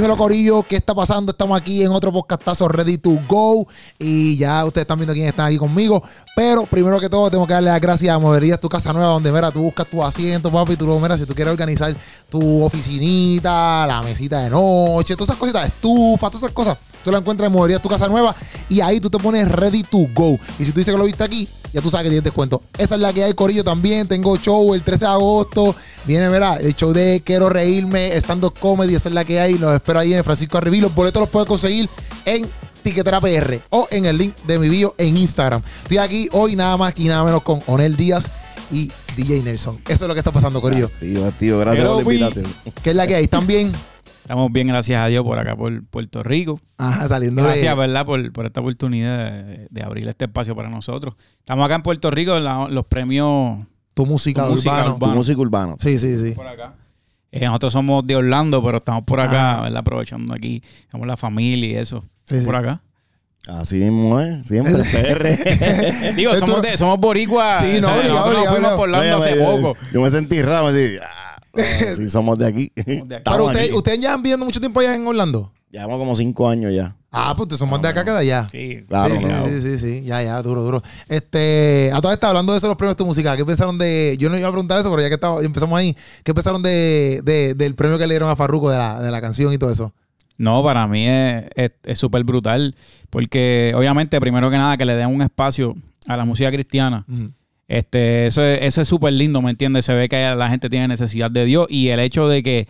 Dímelo, Corillo, ¿qué está pasando? Estamos aquí en otro podcastazo Ready to Go. Y ya ustedes están viendo quién está aquí conmigo. Pero primero que todo, tengo que darle las gracias a Moverías, tu casa nueva, donde mira, tú buscas tu asiento, papi. Tú lo mira, si tú quieres organizar tu oficinita, la mesita de noche, todas esas cositas, estufa, todas esas cosas. Tú la encuentras en Moverías, tu casa nueva. Y ahí tú te pones Ready to Go. Y si tú dices que lo viste aquí, ya tú sabes que tienes descuento. Esa es la que hay, Corillo, también. Tengo show el 13 de agosto. Viene, verá, el show de Quiero Reírme, Stand Up Comedy. Esa es la que hay. Los espero ahí en Francisco Arribí. Los boletos los puedes conseguir en Tiquetera PR o en el link de mi bio en Instagram. Estoy aquí hoy nada más y nada menos con Onel Díaz y DJ Nelson. Eso es lo que está pasando, Corillo. Tío, tío, gracias Pero, por la invitación. ¿Qué es la que hay? ¿Están bien? Estamos bien, gracias a Dios, por acá, por Puerto Rico. Ajá, saliendo Gracias, de... ¿verdad?, por, por esta oportunidad de, de abrir este espacio para nosotros. Estamos acá en Puerto Rico en la- los premios Tu música Tu música urbana. Tu música urbana. Sí, sí, sí. por acá. Eh, nosotros somos de Orlando, pero estamos por acá, Ajá. ¿verdad? Aprovechando aquí. Somos la familia y eso. Sí, sí. Por acá. Así mismo es, siempre PR. Digo, somos, de- somos boricuas. Sí, no, obligado, obligado, fuimos por Orlando Oye, hace oye, poco. Yo me sentí raro, así, ah, sí, somos de aquí. de aquí. Pero aquí. ustedes ya han viviendo mucho tiempo allá en Orlando. Llevamos como cinco años ya. Ah, pues ustedes son más de acá que de allá. Sí. Claro, sí, sí, claro. sí, sí, sí, ya, ya, duro, duro. Este, a todas estas, hablando de eso, los premios de tu música, ¿qué pensaron de, yo no iba a preguntar eso, pero ya que estaba- empezamos ahí, ¿qué pensaron de, de- del premio que le dieron a Farruko de la, de la canción y todo eso? No, para mí es es- es súper brutal. Porque, obviamente, primero que nada, que le den un espacio a la música cristiana. Ujú. Este, eso es, eso es súper lindo, ¿me entiendes? Se ve que la gente tiene necesidad de Dios y el hecho de que,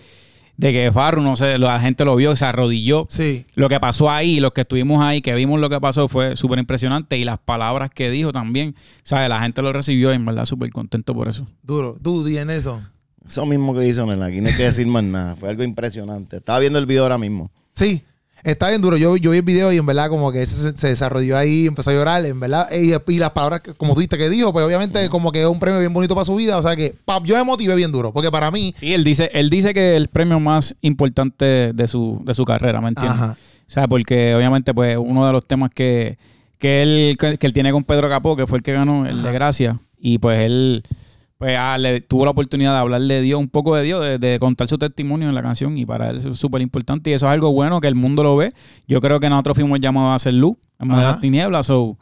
de que Farru, no sé, la gente lo vio, se arrodilló. Sí, Lo que pasó ahí, los que estuvimos ahí, que vimos lo que pasó, fue súper impresionante y las palabras que dijo también, ¿sabes? La gente lo recibió y en verdad súper contento por eso. duro. Tú, DJ Nelson. Eso mismo que hizo Nena, aquí no hay que decir más nada. Fue algo impresionante. Estaba viendo el video ahora mismo. Sí, está bien duro. Yo, yo vi el video y en verdad como que se, se desarrolló ahí, empezó a llorar, en verdad. Y, y las palabras, que- como tú dijiste que dijo, pues obviamente como que es un premio bien bonito para su vida. O sea que pa, yo me motivé bien duro, porque para mí... Sí, él dice, él dice que el premio más importante de su, de su carrera, ¿me entiendes? Ajá. O sea, porque obviamente, pues, uno de los temas que, que, él, que, que él tiene con Pedro Capó, que fue el que ganó, el de Gracia, y pues él pues, ah, le, tuvo la oportunidad de hablarle de Dios, un poco de Dios, de, de contar su testimonio en la canción, y para él eso es súper importante, y eso es algo bueno que el mundo lo ve. Yo creo que nosotros fuimos llamados a hacer luz en de las tinieblas, so,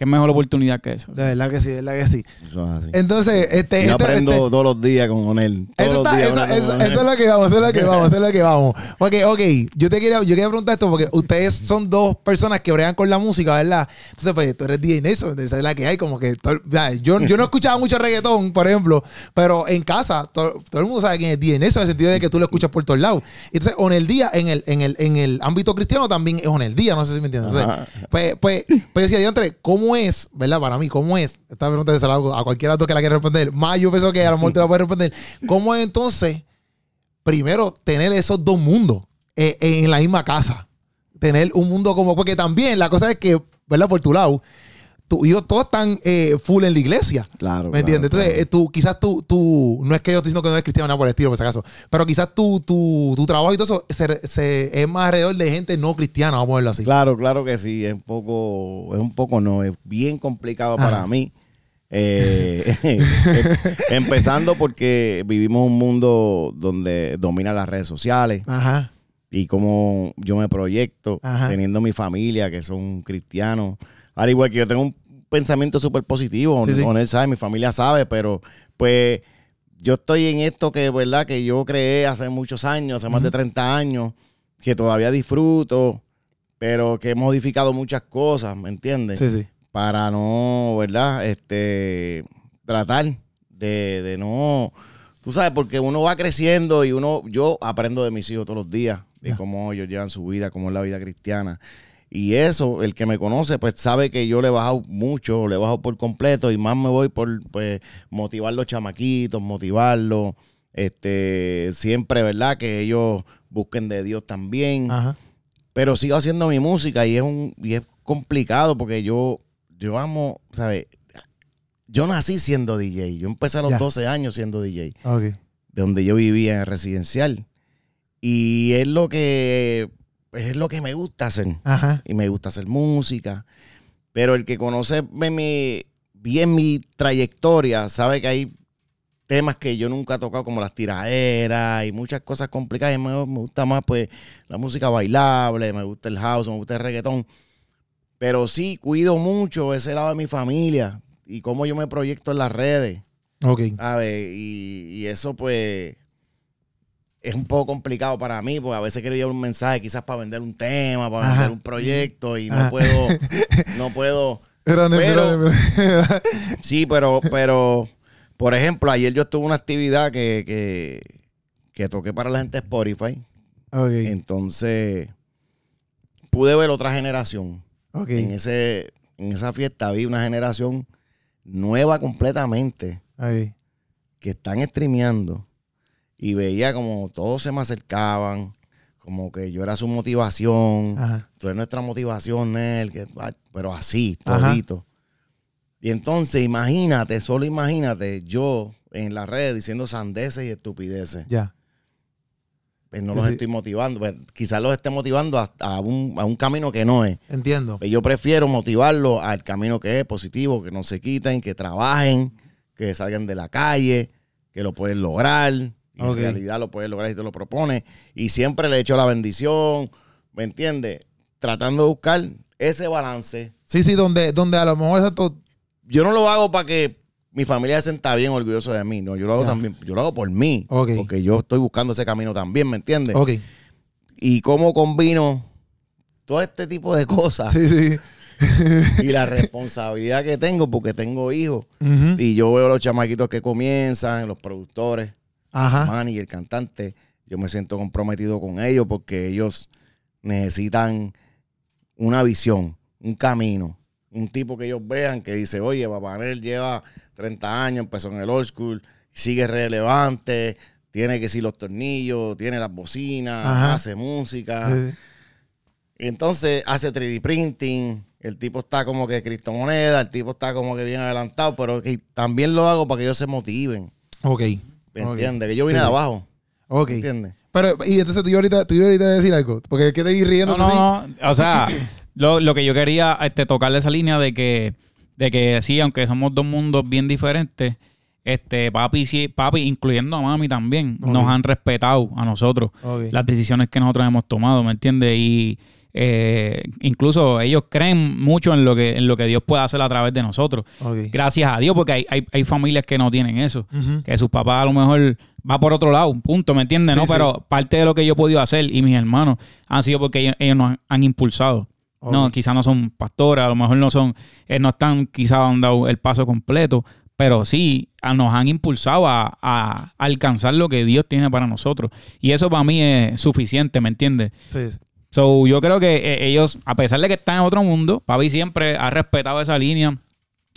qué mejor oportunidad que eso. De verdad que sí, de verdad que sí. Eso es así. Entonces, este... Yo este- aprendo este- todos los días con Onel. Eso, los está, días eso, hablando eso- con eso es lo que vamos, eso es lo que vamos, eso es lo que vamos. Porque, ok, yo te quería, yo quería preguntar esto porque ustedes son dos personas que bregan con la música, ¿verdad? Entonces, pues tú eres DJ Nelson, esa es la que hay, como que todo- yo, yo no escuchaba mucho reggaetón, por ejemplo, pero en casa to- todo, el mundo sabe quién es DJ Nelson, en el sentido de que tú lo escuchas por todos lados. Entonces, Onel Día, en el, en el, en el ámbito cristiano también es Onel Día, no sé si me entiendes. Entonces, pues, pues, pues decía, diantre, ¿cómo es, verdad? Para mí, ¿cómo es? Esta pregunta se la hago a cualquiera de los que la quiera responder. Más yo pienso que a lo mejor te la puede responder. ¿Cómo es entonces, primero, tener esos dos mundos eh, en la misma casa? Tener un mundo como, porque también la cosa es que, ¿verdad? Por tu lado, tú y yo todos están eh, full en la iglesia. Claro. ¿Me entiendes? claro, Entonces, eh, tú, quizás tú, tú, no es que yo estoy diciendo que no eres cristiano, nada por el estilo, por si acaso, pero quizás tu, tu, tu trabajo y todo eso se, se- es más alrededor de gente no cristiana, vamos a verlo así. Claro, claro que sí. Es un poco, es un poco no, es bien complicado Ajá. para mí. Eh, empezando porque vivimos un mundo donde domina las redes sociales Ajá. y cómo yo me proyecto Ajá. teniendo mi familia que son cristianos. Al igual que yo tengo un pensamiento súper positivo, Sí, sabe, mi familia sabe, pero pues yo estoy en esto que, ¿verdad? Que yo creé hace muchos años, hace más de 30 años, que todavía disfruto, pero que he modificado muchas cosas, ¿me entiendes? Sí, sí. Para no, ¿verdad? Este, tratar de, de no, tú sabes, porque uno va creciendo y uno, yo aprendo de mis hijos todos los días, de cómo ellos llevan su vida, cómo es la vida cristiana. Y eso, el que me conoce, pues sabe que yo le he bajado mucho, le he bajado por completo y más me voy por pues, motivar los chamaquitos, motivarlos. Este, siempre, ¿verdad? Que ellos busquen de Dios también. Ajá. Pero sigo haciendo mi música y es un y es complicado porque yo, yo amo, ¿sabes? Yo nací siendo DJ. Yo empecé a los Ya. 12 años siendo DJ, de donde yo vivía en residencial. Y es lo que es lo que me gusta hacer. Ajá. Y me gusta hacer música. Pero el que conoce mi- bien mi trayectoria sabe que hay temas que yo nunca he tocado, como las tiraderas y muchas cosas complicadas. Y me, me gusta más, pues, la música bailable, me gusta el house, me gusta el reggaetón. Pero sí, cuido mucho ese lado de mi familia y cómo yo me proyecto en las redes. Ok. A ver, y, y eso pues es un poco complicado para mí, porque a veces quiero llevar un mensaje quizás para vender un tema, para Ajá. vender un proyecto y Ajá. no puedo, no puedo. Pero- Sí, pero, pero, por ejemplo, ayer yo tuve una actividad que, que, que toqué para la gente de Spotify. ok. Entonces, pude ver otra generación. Ok. En, ese, en esa fiesta vi una generación nueva completamente. Ahí. que están streameando y veía como todos se me acercaban, como que yo era su motivación, Ajá. tú eres nuestra motivación, Nel, que, pero así, Ajá. todito. Y entonces imagínate, solo imagínate, yo en las redes diciendo sandeces y estupideces. Ya. Pues no Sí, los sí. estoy motivando, pues, quizás los esté motivando a, a un, a un camino que no es. Entiendo. Pues yo prefiero motivarlos al camino que es positivo, que no se quiten, que trabajen, que salgan de la calle, que lo pueden lograr. Y en realidad lo pueden lograr si te lo propones. Y siempre le echo la bendición, ¿me entiendes? Tratando de buscar ese balance. Sí, sí, donde, donde a lo mejor exacto. Yo no lo hago para que mi familia se sienta bien orgulloso de mí. No, yo lo hago también, yo lo hago por mí. Porque yo estoy buscando ese camino también, ¿me entiendes? Ok. Y cómo combino todo este tipo de cosas Sí, sí. y la responsabilidad que tengo porque tengo hijos. Y yo veo los chamaquitos que comienzan, los productores, Ajá. manager, cantante. Yo me siento comprometido con ellos porque ellos necesitan una visión, un camino. Un tipo que ellos vean que dice, oye, Papá Noel lleva 30 años, empezó en el old school, sigue relevante, tiene que si los tornillos, tiene las bocinas, Ajá. hace música. Sí. Y entonces hace 3D printing. El tipo está como que criptomoneda, el tipo está como que bien adelantado, pero que también lo hago para que ellos se motiven. Ok. ¿Me entiendes? Que yo vine Sí, de abajo. Ok. ¿Me entiendes? Pero, y entonces tú ahorita, tú ahorita vas a decir algo. Porque es que te ir riendo No, no, no. O sea, lo, lo que yo quería este, tocarle esa línea de que, de que sí, aunque somos dos mundos bien diferentes, este, papi, sí, papi, incluyendo a mami también, nos han respetado a nosotros las decisiones que nosotros hemos tomado, ¿me entiendes? Y eh, incluso ellos creen mucho en lo que en lo que Dios puede hacer a través de nosotros. Gracias a Dios, porque hay, hay, hay familias que no tienen eso. Que sus papás a lo mejor va por otro lado, punto, ¿me entiendes? Sí, no, sí. pero parte de lo que yo he podido hacer y mis hermanos han sido porque ellos, ellos nos han, han impulsado. No, quizás no son pastores, a lo mejor no son, eh, no están, quizás han dado el paso completo, pero sí a- nos han impulsado a, a alcanzar lo que Dios tiene para nosotros. Y eso para mí es suficiente, ¿me entiendes? Sí. So, yo creo que eh, ellos, a pesar de que están en otro mundo, papi siempre ha respetado esa línea.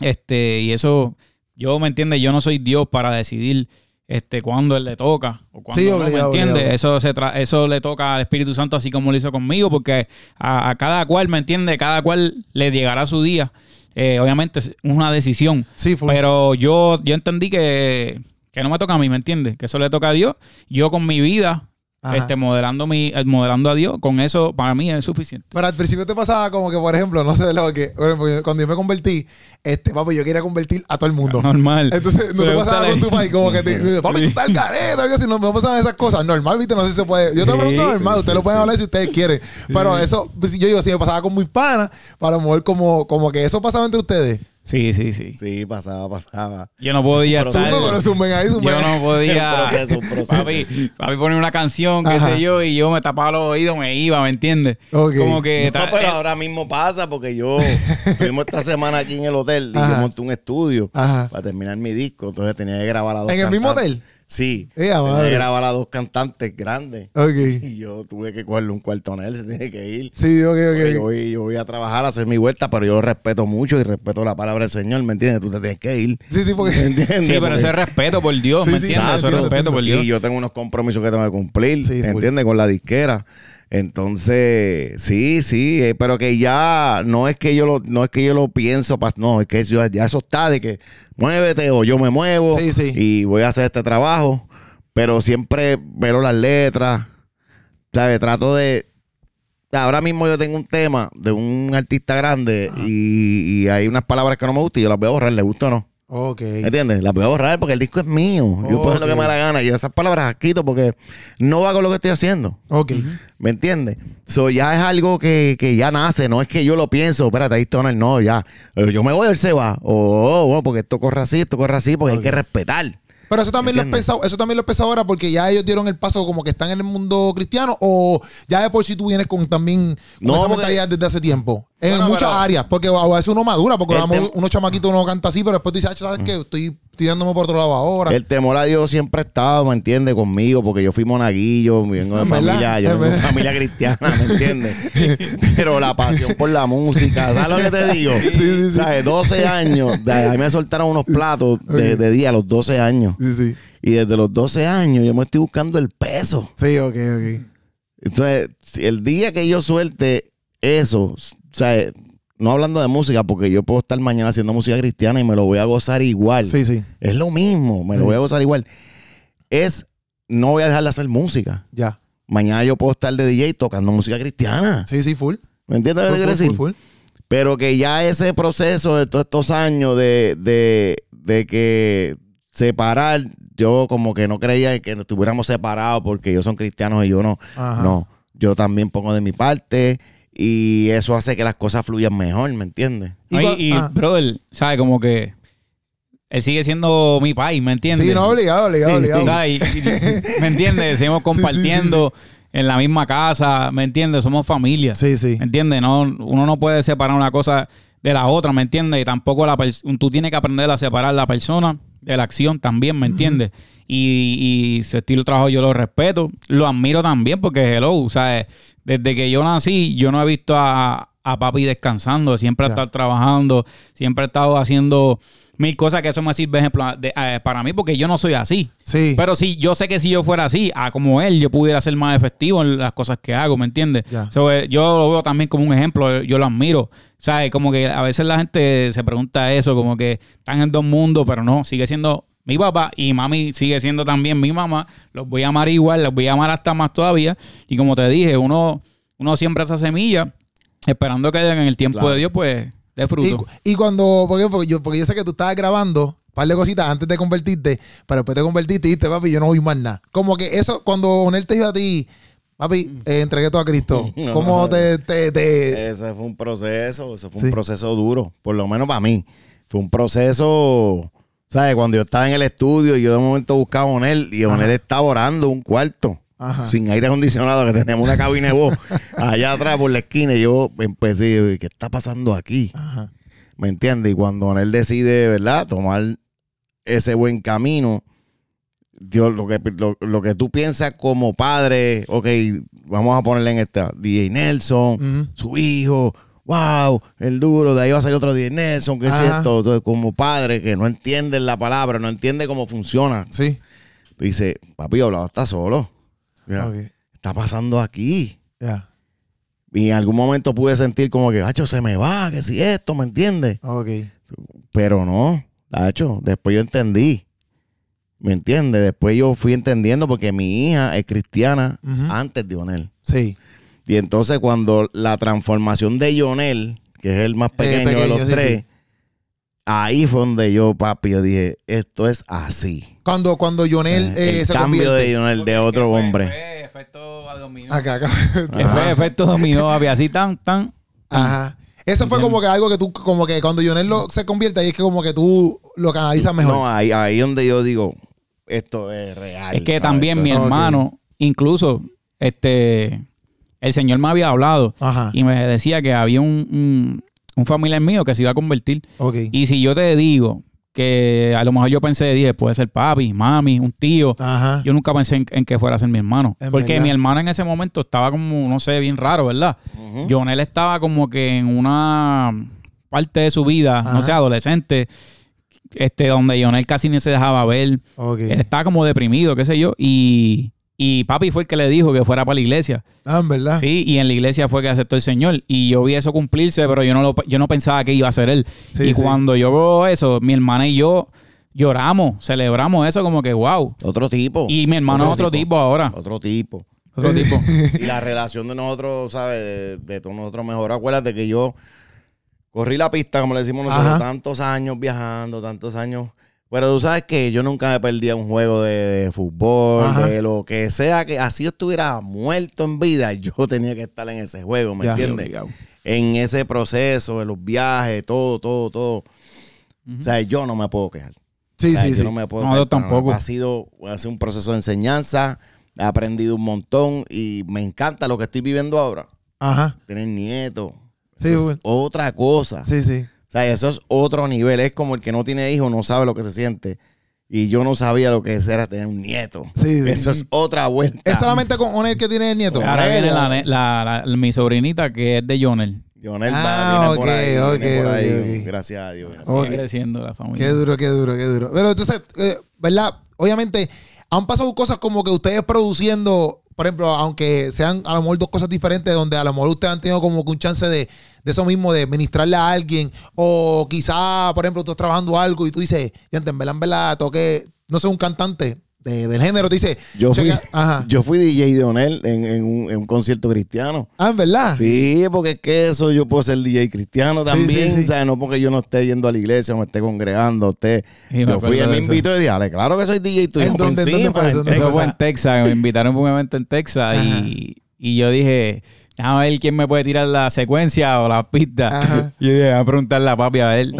Este, y eso, yo me entiende, yo no soy Dios para decidir este cuándo él le toca o cuándo Sí, no, obligado, ¿me entiende? obligado. Eso se tra- eso le toca al Espíritu Santo así como lo hizo conmigo, porque a, a cada cual, ¿me entiende? Cada cual le llegará su día. Eh, obviamente es una decisión. Sí, full. Pero yo, yo entendí que, que no me toca a mí, ¿me entiendes? Que eso le toca a Dios. Yo con mi vida, Ajá. este, modelando mi, eh, modelando a Dios, con eso para mí es suficiente. Pero al principio te pasaba como que, por ejemplo, no sé, ¿verdad? Porque por ejemplo, cuando yo me convertí, este, papi, yo quería convertir a todo el mundo. Normal. Entonces, no te pasaba con tu país, como que te, papi, tú estás al garete, algo así, no me pasaban esas cosas. Normal, viste, no sé si se puede. Yo te pregunto normal, ustedes lo pueden hablar si ustedes quieren. Pero eso, pues, yo digo, si me pasaba con mis panas, para lo mejor como, como que eso pasaba entre ustedes. Sí, sí, sí. Sí, pasaba, pasaba. Yo no podía Pero estar... Zumba, pero zumben ahí, zumben Yo no podía... Proceso, proceso. Papi, papi ponía una canción, qué Ajá. sé yo, y yo me tapaba los oídos, me iba, ¿me entiendes? Ok. Como que... No, pero eh, ahora mismo pasa porque yo estuvimos esta semana aquí en el hotel y Ajá. yo monté un estudio Ajá. para terminar mi disco. Entonces tenía que grabar a dos ¿En el mismo hotel? Sí. A tenía madre. que grabar a dos cantantes grandes. Ok. Y yo tuve que cogerle un cuarto a él, se tiene que ir. Sí, ok, Porque Yo, ok. voy, yo voy a trabajar, a hacer mi vuelta, pero yo lo respeto mucho y respeto la palabra del Señor, ¿me entiendes? Tú te tienes que ir. Sí, sí, ¿Me porque. entiendes? Sí, pero eso es respeto por Dios, Sí, ¿me sí, entiendes? ah, eso es entiendo, respeto por Dios. Y yo tengo unos compromisos que tengo que cumplir, Sí, full. ¿entiendes? Con la disquera. Entonces, sí, sí, eh, pero que ya no es que yo lo, no es que yo lo pienso, no, es que yo- ya eso está de que muévete o yo me muevo Sí, sí. y voy a hacer este trabajo, pero siempre veo las letras, ¿sabes? Trato de... Ahora mismo yo tengo un tema de un artista grande y, y hay unas palabras que no me gustan y yo las voy a borrar, ¿le gusta o no? Ok. ¿Entiendes? La voy a borrar porque el disco es mío. Yo puedo hacer lo que me da la gana. Y esas palabras las quito porque no va con lo que estoy haciendo. Ok. ¿Me entiendes? So, ya es algo que, que ya nace, no es que yo lo pienso, espérate, ahí Stoner, no, ya. Eh, Yo me voy, él se va. O, oh, bueno, porque esto corre así, esto corre así, porque hay que respetar. Pero eso también lo he ¿Entiendes? pensado, eso también lo he pensado ahora porque ya ellos dieron el paso como que están en el mundo cristiano o ya de por sí tú vienes con también con No, esa porque- mentalidad desde hace tiempo. En Bueno, muchas pero- áreas, porque a veces uno madura, porque unos chamaquitos uno canta así, pero después dice, "Ah, ¿sabes qué? Estoy tirándome por otro lado ahora. El temor a Dios siempre ha estado, ¿me entiendes? Conmigo, porque yo fui monaguillo, vengo de verdad, familia, yo es vengo de verdad. familia cristiana, ¿me entiendes? Pero la pasión por la música, ¿sabes lo que te digo? sí, sí. ¿Sabes? 12 años, de ahí me soltaron unos platos de, de día a los 12 años. Sí, sí. Y desde los 12 años yo me estoy buscando el peso. Sí, ok, ok. Entonces, el día que yo suelte eso, sea, no hablando de música, porque yo puedo estar mañana haciendo música cristiana y me lo voy a gozar igual. Sí, sí. Es lo mismo, me lo voy a gozar igual. Es, no voy a dejar de hacer música. Ya. Mañana yo puedo estar de DJ tocando música cristiana. Sí, sí, full. ¿Me entiendes lo que decir? full, full. Pero que ya ese proceso de todos estos años de, de, de que separar, yo como que no creía que nos estuviéramos separados porque ellos son cristianos y yo no. Ajá. No, yo también pongo de mi parte y eso hace que las cosas fluyan mejor, ¿me entiendes? Y Y, y, ah. brother, ¿sabes? Como que él sigue siendo mi país, ¿me entiendes? Sí, no, obligado, obligado, Sí, obligado. ¿Sabes? Y- y- ¿Me entiendes? Seguimos compartiendo en la misma casa, ¿me entiendes? Somos familia. Sí, sí. ¿Me entiendes? No, uno no puede separar una cosa de la otra, ¿me entiendes? Y tampoco la tú tienes que aprender a separar la persona de la acción también, ¿me entiendes? Y, y su estilo de trabajo yo lo respeto, lo admiro también porque, hello, ¿sabes? Desde que yo nací, yo no he visto a, a papi descansando, siempre ha estado trabajando, siempre ha estado haciendo mil cosas que eso me sirve ejemplo de- eh, para mí porque yo no soy así. Sí. Pero sí, yo sé que si yo fuera así, a como él, yo pudiera ser más efectivo en las cosas que hago, ¿me entiendes? So, eh, yo lo veo también como un ejemplo, yo, yo lo admiro. ¿Sabes? Como que a veces la gente se pregunta eso, como que están en dos mundos, pero no, sigue siendo mi papá y mami sigue siendo también mi mamá. Los voy a amar igual, los voy a amar hasta más todavía. Y como te dije, uno, uno siembra esa semilla esperando que en el tiempo Claro. de Dios, pues, dé Y, fruto. y cuando, porque, porque, yo, porque yo sé que tú estabas grabando un par de cositas antes de convertirte, pero después te convertiste y dijiste, papi, yo no voy más nada. Como que eso, cuando Onel te dijo a ti, papi, eh, entregué todo a Cristo. ¿cómo te, te, te- Ese fue un proceso, ese fue Sí. un proceso duro, por lo menos para mí. Fue un proceso, ¿sabes? Cuando yo estaba en el estudio y yo de momento buscaba a Onel y Onel estaba orando un cuarto. Ajá. Sin aire acondicionado, que tenemos una cabina de voz allá atrás por la esquina. Y yo empecé, ¿qué está pasando aquí? Ajá. ¿Me entiendes? Y cuando Onel decide, ¿verdad?, tomar ese buen camino, Dios, lo que, lo, lo que tú piensas como padre, ok, vamos a ponerle en esta, DJ Nelson, su hijo, wow, el duro, de ahí va a salir otro DJ Nelson, ¿qué es esto? Entonces, como padre que no entiende la palabra, no entiende cómo funciona, Sí. tú dices, papi, hablado está solo. Ya, Ok. está pasando aquí? Ya. Y en algún momento pude sentir como que, hacho, se me va, que si esto, ¿me entiendes? Ok. Pero no, hacho, después yo entendí. ¿Me entiendes? Después yo fui entendiendo porque mi hija es cristiana antes de Onel. Sí. Y entonces cuando la transformación de Jonel, que es el más pequeño, de pequeño, los sí, tres, sí. ahí fue donde yo, papi, yo dije, esto es así. Cuando, cuando Jonel eh, el se cambio convierte. de Jonel de otro hombre. efecto a dominó. Acá, acá. Que fue efecto dominó, papi, así tan, tan. Ajá. Eso fue como que algo que tú, como que cuando Jonel lo, se convierte, ahí es que como que tú lo canalizas mejor. No, ahí, ahí donde yo digo, esto es real. Es que ¿sabes? también mi hermano, incluso, este, el Señor me había hablado Ajá. y me decía que había un, un, un familiar mío que se iba a convertir. Ok. Y si yo te digo que a lo mejor yo pensé, dije, puede ser papi, mami, un tío. Ajá. Yo nunca pensé en, en que fuera a ser mi hermano. Es Porque verdad. mi hermano en ese momento estaba como, no sé, bien raro, ¿verdad? Ujú. Jonel estaba como que en una parte de su vida, Ajá. no sé, adolescente, este, donde Jonel casi ni se dejaba ver. Ok. Él estaba como deprimido, qué sé yo. Y, y papi fue el que le dijo que fuera para la iglesia. Ah, en verdad. Sí, y en la iglesia fue que aceptó el Señor. Y yo vi eso cumplirse, pero yo no, lo, yo no pensaba que iba a ser él. Sí, y sí. cuando yo veo eso, mi hermana y yo lloramos, celebramos eso como que wow. Otro tipo. Y mi hermano es otro tipo ahora. Otro tipo. Otro tipo. y la relación de nosotros, ¿sabes? De, de todos nosotros mejor. Acuérdate que yo, corrí la pista, como le decimos nosotros, Ajá. tantos años viajando, tantos años. Pero tú sabes que yo nunca me perdía un juego de, de fútbol, Ajá. de lo que sea, que así yo estuviera muerto en vida, yo tenía que estar en ese juego, ¿me Ya. entiendes? En ese proceso, de los viajes, todo, todo, todo. O sea, yo no me puedo quejar. Sí, O sea, sí, yo sí. no me puedo No, quejar yo tampoco. Ha sido, ha sido un proceso de enseñanza, he aprendido un montón y me encanta lo que estoy viviendo ahora. Ajá. Tener nietos. Sí, es otra cosa. Sí, sí. O sea, eso es otro nivel. Es como el que no tiene hijos, no sabe lo que se siente. Y yo no sabía lo que era tener un nieto. Sí, sí. Eso es otra vuelta. ¿Es solamente con Onel que tiene el nieto? Pues Ahora viene la, la- la- mi sobrinita que es de Jonel. Jonel Ah, va, viene por ok, ahí, ok, viene por ahí. ok, ok. Gracias a Dios. Sigue creciendo la familia. Qué duro, qué duro, qué duro. Pero entonces, eh, ¿verdad? Obviamente, han pasado cosas como que ustedes produciendo, por ejemplo, aunque sean a lo mejor dos cosas diferentes, donde a lo mejor ustedes han tenido como un chance de, de eso mismo, de ministrarle a alguien, o quizá, por ejemplo, tú estás trabajando algo y tú dices, "Diante, en verdad, en verdad, toque, no sé, un cantante de- del género, te dice, Yo fui, ajá. yo fui DJ de Onel en, en un, en un concierto cristiano. Ah, en verdad. Sí, porque es que eso yo puedo ser DJ cristiano también, sí, sí. ¿sabes? No porque yo no esté yendo a la iglesia o me esté congregando, me yo fui, él de me invitó y dije, "Ale, claro que soy DJ tuyo. ¿En dónde- en dónde fue eso? en ¿Dónde Eso Texas". fue en Texas, me invitaron por un evento en Texas y, y yo dije, déjame ver quién me puede tirar la secuencia o la pista. Ajá. Y voy a preguntarle a papi a ver.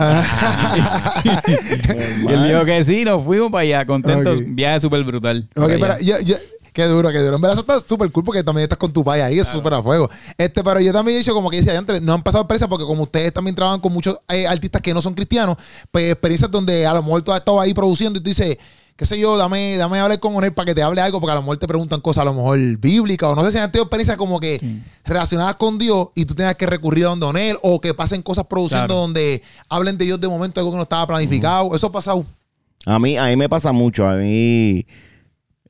y él dijo que sí, nos fuimos para allá, contentos, viaje súper brutal. Ok, pero yo, yo- qué duro, qué duro. En verdad, eso está súper cool porque también estás con tu país ahí, eso es súper a fuego. Este, pero yo también he dicho, como que decía antes, no han pasado experiencias porque como ustedes también trabajan con muchos eh, artistas que no son cristianos, pues experiencias donde a lo mejor tú has estado ahí produciendo y tú dices, qué sé yo, dame, dame a hablar con él para que te hable algo, porque a lo mejor te preguntan cosas a lo mejor bíblicas, o no sé si han tenido experiencias como que relacionadas con Dios y tú tengas que recurrir a donde él, o que pasen cosas produciendo Claro. donde hablen de Dios de momento, algo que no estaba planificado. Eso ha pasado. A mí, a mí me pasa mucho. A mí,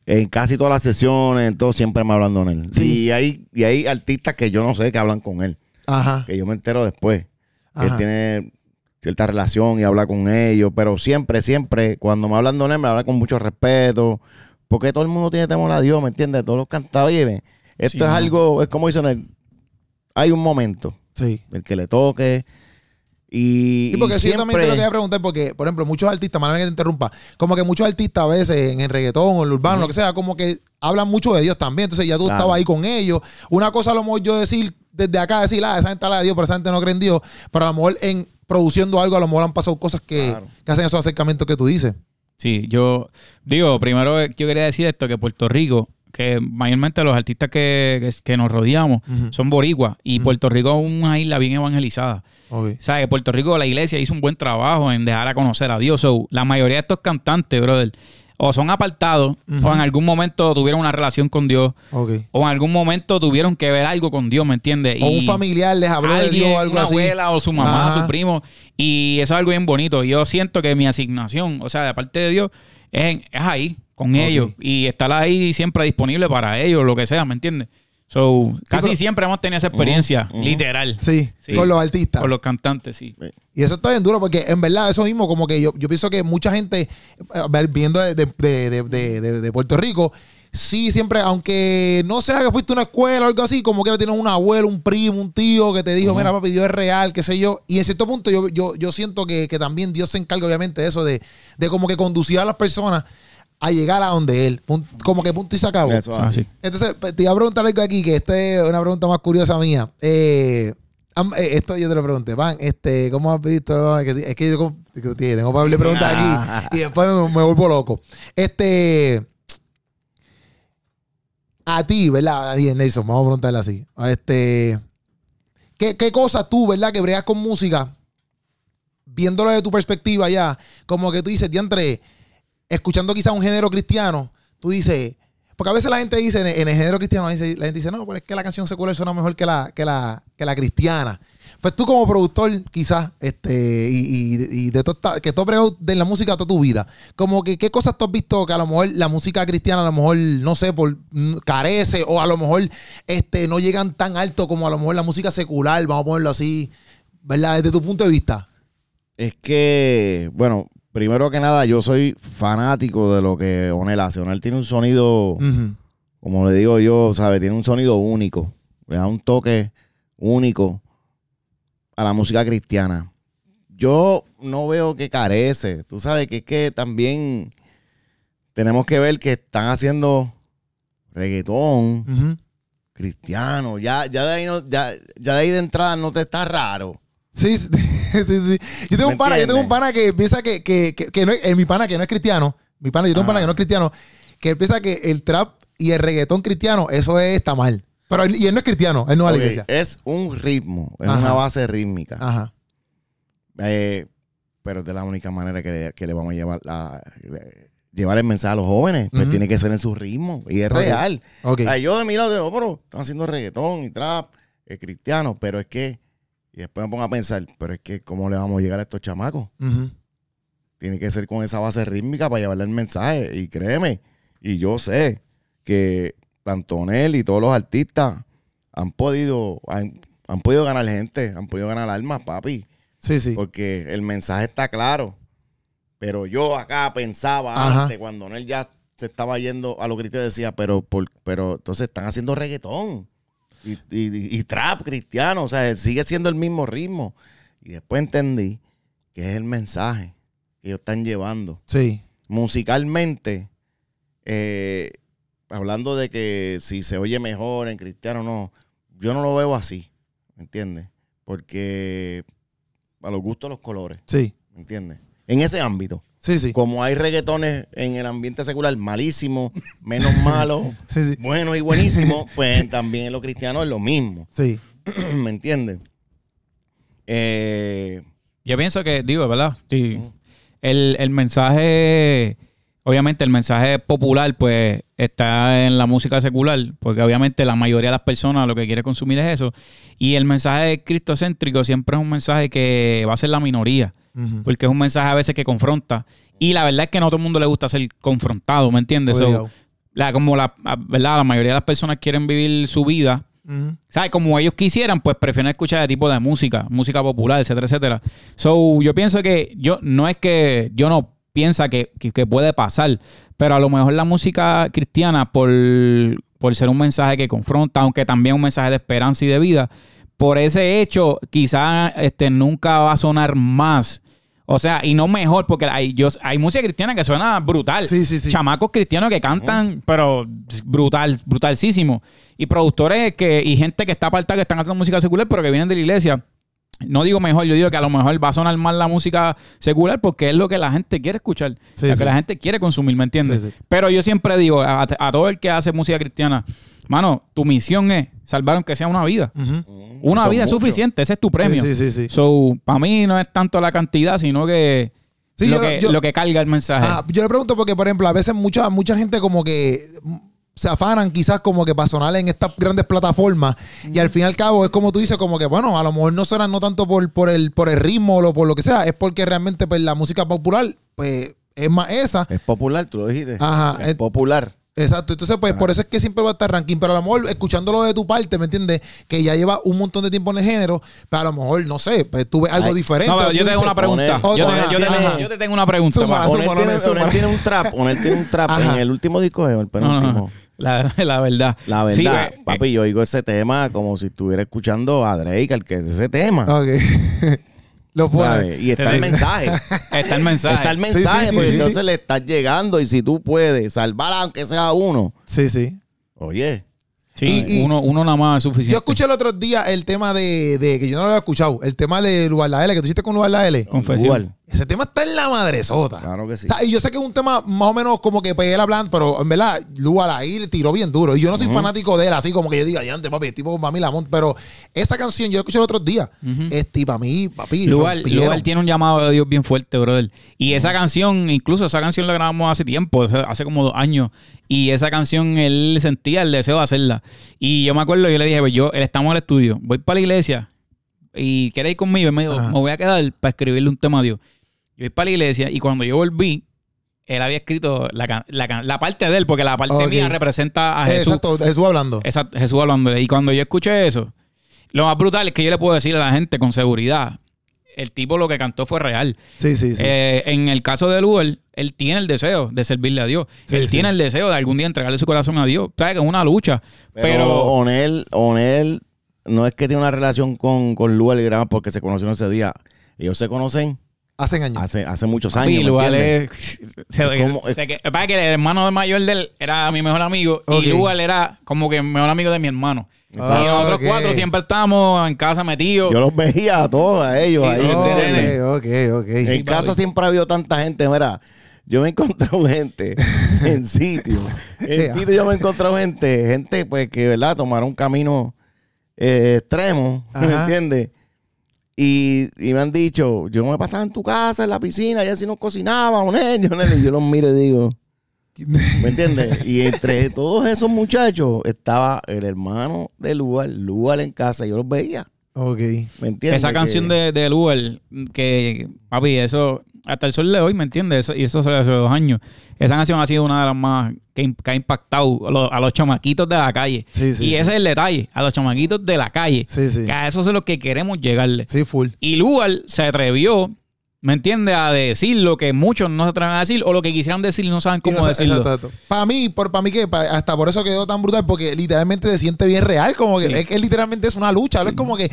en casi todas las sesiones, en todo, siempre me hablan de él. Sí. Y hay, y hay artistas que yo no sé que hablan con él, Ajá. que yo me entero después. Que él Ajá. tiene cierta relación y habla con ellos, pero siempre, siempre, cuando me hablan de él, me hablan con mucho respeto, porque todo el mundo tiene temor a Dios, ¿me entiendes? Todos los cantados, oye, esto Sí, es algo, es como dicen, el- hay un momento, Sí. el que le toque. Y, Sí, porque y sí, yo también te siempre- lo quería preguntar, porque, por ejemplo, muchos artistas, mándame que te interrumpa, como que muchos artistas a veces en el reggaetón o en el urbano, lo que sea, como que hablan mucho de Dios también. Entonces ya tú Claro. estabas ahí con ellos. Una cosa a lo mejor yo decir desde acá, decir, ah, esa gente habla de Dios, pero esa gente no cree en Dios. Pero a lo mejor en produciendo algo, a lo mejor han pasado cosas que, Claro. que hacen esos acercamientos que tú dices. Sí, yo digo, primero eh, yo quería decir esto, que Puerto Rico, que mayormente los artistas que, que, que nos rodeamos son boricuas y Puerto Rico es una isla bien evangelizada. Ok. O sea, que Puerto Rico, la iglesia hizo un buen trabajo en dejar a conocer a Dios. So, la mayoría de estos cantantes, brother, o son apartados, o en algún momento tuvieron una relación con Dios, o en algún momento tuvieron que ver algo con Dios, ¿me entiendes? O Y un familiar les habló de Dios o algo una así. abuela o su mamá, Ajá. su primo. Y eso es algo bien bonito. Yo siento que mi asignación, o sea, de parte de Dios, es, en- es ahí, con ellos. Y estar ahí siempre disponible para ellos, lo que sea, ¿me entiendes? So, casi pero- siempre hemos tenido esa experiencia, literal. Sí, Sí. con los artistas. Con los cantantes, sí. Y eso está bien duro porque en verdad eso mismo, como que yo, yo pienso que mucha gente eh, viendo de, de- de- de- de- de- de Puerto Rico, sí siempre, aunque no sea que fuiste a una escuela o algo así, como que tienes un abuelo, un primo, un tío que te dijo, mira papi, Dios es real, qué sé yo. Y en cierto punto yo, yo, yo siento que, que también Dios se encarga obviamente de eso, de, de como que conducir a las personas a llegar a donde Él. Como que punto y se acabó. Eso, Ah, sí. Entonces, pues, te iba a preguntar algo aquí, que esta es una pregunta más curiosa mía. Eh, eh, esto yo te lo pregunté, Van, este, ¿cómo has visto? Es que, yo tengo para preguntas aquí y después me, me vuelvo loco. Este, a ti, ¿verdad? A ti, Nelson, vamos a preguntarle así. Este, ¿qué, qué cosas tú, ¿verdad? Que bregas con música, viéndolo desde tu perspectiva ya, como que tú dices, diantre, escuchando quizá un género cristiano, tú dices, porque a veces la gente dice, en, el género cristiano, la gente dice, no, pero es que la canción secular suena mejor que la, que la, que la cristiana. Pues tú como productor, quizás, este, y, y- y de todo que tú has de la música toda tu vida, como que qué cosas tú has visto que a lo mejor la música cristiana a lo mejor, no sé, por mm, carece, o a lo mejor este, no llegan tan alto como a lo mejor la música secular, vamos a ponerlo así, ¿verdad? Desde tu punto de vista. Es que, bueno, primero que nada, yo soy fanático de lo que Onel hace. Onel tiene un sonido, como le digo yo, ¿sabes? Tiene un sonido único. Le da un toque único. a la música cristiana. Yo no veo que carece. Tú sabes que es que también tenemos que ver que están haciendo reggaetón cristiano. Ya, ya de ahí no, ya, ya de ahí de entrada no te está raro. Sí, sí, sí, sí. Yo tengo ¿Me un pana, yo tengo un pana que piensa que, que, que, que no es, eh, mi pana que no es cristiano. Mi pana, yo tengo un pana que no es cristiano, que piensa que el trap y el reggaetón cristiano, eso es, está mal. Pero él, y él no es cristiano, él no va a Ok, la iglesia. es un ritmo, es Ajá. una base rítmica. Ajá. Eh, pero es de la única manera que le, que le vamos a llevar la- le- llevar el mensaje a los jóvenes. Pues tiene que ser en su ritmo. Y es real. Ok. Ay, yo de mi lado digo, pero están haciendo reggaetón y trap, es cristiano, pero es que, y después me pongo a pensar, pero es que, ¿cómo le vamos a llegar a estos chamacos? Tiene que ser con esa base rítmica para llevarle el mensaje. Y créeme, y yo sé que tanto él y todos los artistas han podido, han, han podido ganar gente, han podido ganar almas, papi. Sí, sí. Porque el mensaje está claro. Pero yo acá pensaba Ajá. antes, cuando él ya se estaba yendo a lo cristiano, decía, pero, por, pero entonces están haciendo reggaetón y, y- y trap cristiano. O sea, sigue siendo el mismo ritmo. Y después entendí que es el mensaje que ellos están llevando. Sí. Musicalmente, eh, hablando de que si se oye mejor en cristiano o no, yo no lo veo así, ¿me entiendes? Porque a los gustos los colores, Sí. ¿me entiendes? En ese ámbito. Sí, sí. Como hay reggaetones en el ambiente secular malísimos, menos malos, Sí, sí. buenos y buenísimos, pues también en lo cristiano es lo mismo, Sí. ¿me entiendes? Eh, Yo pienso que, digo, ¿verdad? Sí. El, el mensaje, obviamente el mensaje popular, pues está en la música secular, porque obviamente la mayoría de las personas lo que quiere consumir es eso. Y el mensaje cristocéntrico siempre es un mensaje que va a ser la minoría, porque es un mensaje a veces que confronta. Y la verdad es que no a todo el mundo le gusta ser confrontado, ¿me entiendes? So, la, como la, ¿verdad? la mayoría de las personas quieren vivir su vida. ¿sabes? Como ellos quisieran, pues prefieren escuchar ese tipo de música, música popular, etcétera, etcétera. So, yo pienso que yo no es que yo no piensa que, que, que puede pasar, pero a lo mejor la música cristiana, por, por ser un mensaje que confronta, aunque también un mensaje de esperanza y de vida, por ese hecho, quizás este, nunca va a sonar más. O sea, y no mejor, porque hay, yo, hay música cristiana que suena brutal. Sí, sí, sí. Chamacos cristianos que cantan, pero brutal, brutalísimo. Y productores que, y gente que está apartada que están haciendo música secular, pero que vienen de la iglesia. No digo mejor, yo digo que a lo mejor va a sonar más la música secular porque es lo que la gente quiere escuchar, Sí, lo sí. que la gente quiere consumir, ¿me entiendes? Sí, sí. Pero yo siempre digo a, a todo el que hace música cristiana, mano, tu misión es salvar aunque sea una vida. Ujú. Una son vida es suficiente, ese es tu premio. Sí, sí, sí. sí. So, para mí no es tanto la cantidad, sino que, Sí, lo, yo- que yo- lo que carga el mensaje. Ah, yo le pregunto porque, por ejemplo, a veces mucha, mucha gente como que mm, se afanan quizás como que para sonar en estas grandes plataformas y al fin y al cabo es como tú dices, como que bueno, a lo mejor no suenan no tanto por, por, el, por el ritmo o por lo que sea, es porque realmente pues la música popular pues es más esa. es popular, tú lo dijiste. Ajá, Es popular. Exacto, entonces pues por eso es que siempre va a estar ranking, pero a lo mejor escuchándolo de tu parte, ¿me entiendes? Que ya lleva un montón de tiempo en el género, pero a lo mejor, no sé, pues tú ves algo Ay, diferente. No, pero yo tengo dices, una pregunta. poner- Yo, te- yo te- yo te tengo una pregunta. No, tiene, no, un trap, Onel tiene un trap Ajá. en el último disco el No, no, penúltimo. no. La, la verdad. La Sí, verdad, eh, papi, yo oigo ese tema como si estuviera escuchando a Drake, al que es ese tema. Ok. Lo pone. ¿sabes? Y está el mensaje. Está el mensaje. Está el mensaje, sí, sí, porque sí, entonces sí. le estás llegando y si tú puedes salvar aunque sea uno, Sí, sí. oye, Sí, Y- y- uno, uno nada más es suficiente. Yo escuché el otro día el tema de, de- que yo no lo había escuchado, el tema de Lugar la L, que tú hiciste con Lugar la L. Confesión. igual. Ese tema está en la madresota. Claro que sí. O sea, y yo sé que es un tema más o menos como que pegué la blanca, pero en verdad, ahí le tiró bien duro. Y yo no soy fanático de él, así como que yo diga, antes, papi, el tipo para mí la monta. Pero esa canción yo la escuché el otro día. Este, y para mí, papi. Rompieron. Lugar tiene un llamado de Dios bien fuerte, brother. Y esa canción, incluso esa canción la grabamos hace tiempo, hace como dos años. Y esa canción él sentía el deseo de hacerla. Y yo me acuerdo, yo le dije, pues yo, él estamos en el estudio, voy para la iglesia y quiere ir conmigo. Y me dijo, Ajá. me voy a quedar para escribirle un tema a Dios. Yo voy para la iglesia y cuando yo volví, él había escrito la, can- la, can- la parte de él, porque la parte mía representa a Jesús. Exacto, Jesús hablando. Exacto, Jesús hablando. Y cuando yo escuché eso, lo más brutal es que yo le puedo decir a la gente con seguridad, el tipo lo que cantó fue real. Sí, sí, sí. Eh, en el caso de Lugar, él tiene el deseo de servirle a Dios. Sí, él sí. tiene el deseo de algún día entregarle su corazón a Dios. ¿Sabes? Que es una lucha. Pero, Pero, Onel, Onel no es que tiene una relación con, con y Graham porque se conocieron ese día. Ellos se conocen Hacen años. hace, hace muchos años. ¿me Lugar entiendes? es- se- que- el hermano mayor de él era mi mejor amigo y Lugar era como que mejor amigo de mi hermano. Y nosotros cuatro siempre estábamos en casa metidos. Yo los veía a todos, a ellos ahí. Sí, ok. En casa siempre ha habido tanta gente, mira. Yo me he encontrado gente en sitio. En sitio yo me he encontrado gente, gente pues que, ¿verdad? Tomaron un camino eh, extremo, ¿me Ajá. entiendes? Y, y me han dicho, yo me pasaba en tu casa, en la piscina, y así nos cocinábamos. Y yo los miro y digo, ¿me entiendes? Y entre todos esos muchachos estaba el hermano de Lugar, Lugar en casa, y yo los veía, Ok. ¿me entiendes? Esa Que- canción de, de Lugar, que, papi, eso, hasta el sol de hoy, ¿me entiendes? Eso, y eso hace hace dos años. Esa canción ha sido una de las más que, ha impactado a los, a los chamaquitos de la calle. Sí, sí, y sí. ese es el detalle, a los chamaquitos de la calle. Sí, sí. Que a eso es lo que queremos llegarle. Sí, full. Y Lugar se atrevió, ¿me entiendes? A decir lo que muchos no se atreven a decir o lo que quisieran decir y no saben cómo decirlo. Para mí, por, para mí que pa- hasta por eso quedó tan brutal, porque literalmente se siente bien real, como que Sí. es que literalmente es una lucha, es como que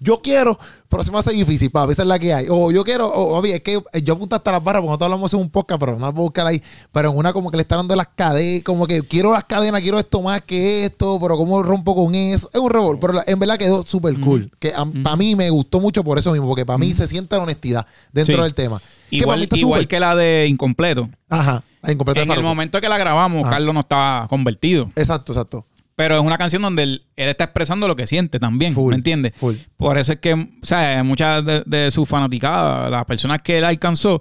yo quiero, pero se me hace difícil, para esa es la que hay. O yo quiero, o oye, es que yo apunto hasta las barras, porque nosotros hablamos en un podcast, pero no la puedo buscar ahí, pero en una como que le está dando las cadenas, como que quiero las cadenas, quiero esto más que esto, pero cómo rompo con eso. Es un revol, pero en verdad quedó súper cool. Que para mí me gustó mucho por eso mismo, porque para mí se siente la honestidad dentro Sí. del tema. Que Igual, está igual que la de Incompleto. Ajá, en completo de En el momento que la grabamos, Ajá. Carlos no estaba convertido. Exacto, exacto. Pero es una canción donde él, él está expresando lo que siente también, Full, ¿me entiendes? full. Por eso es que, o sea, muchas de, de sus fanaticadas, las personas que él alcanzó,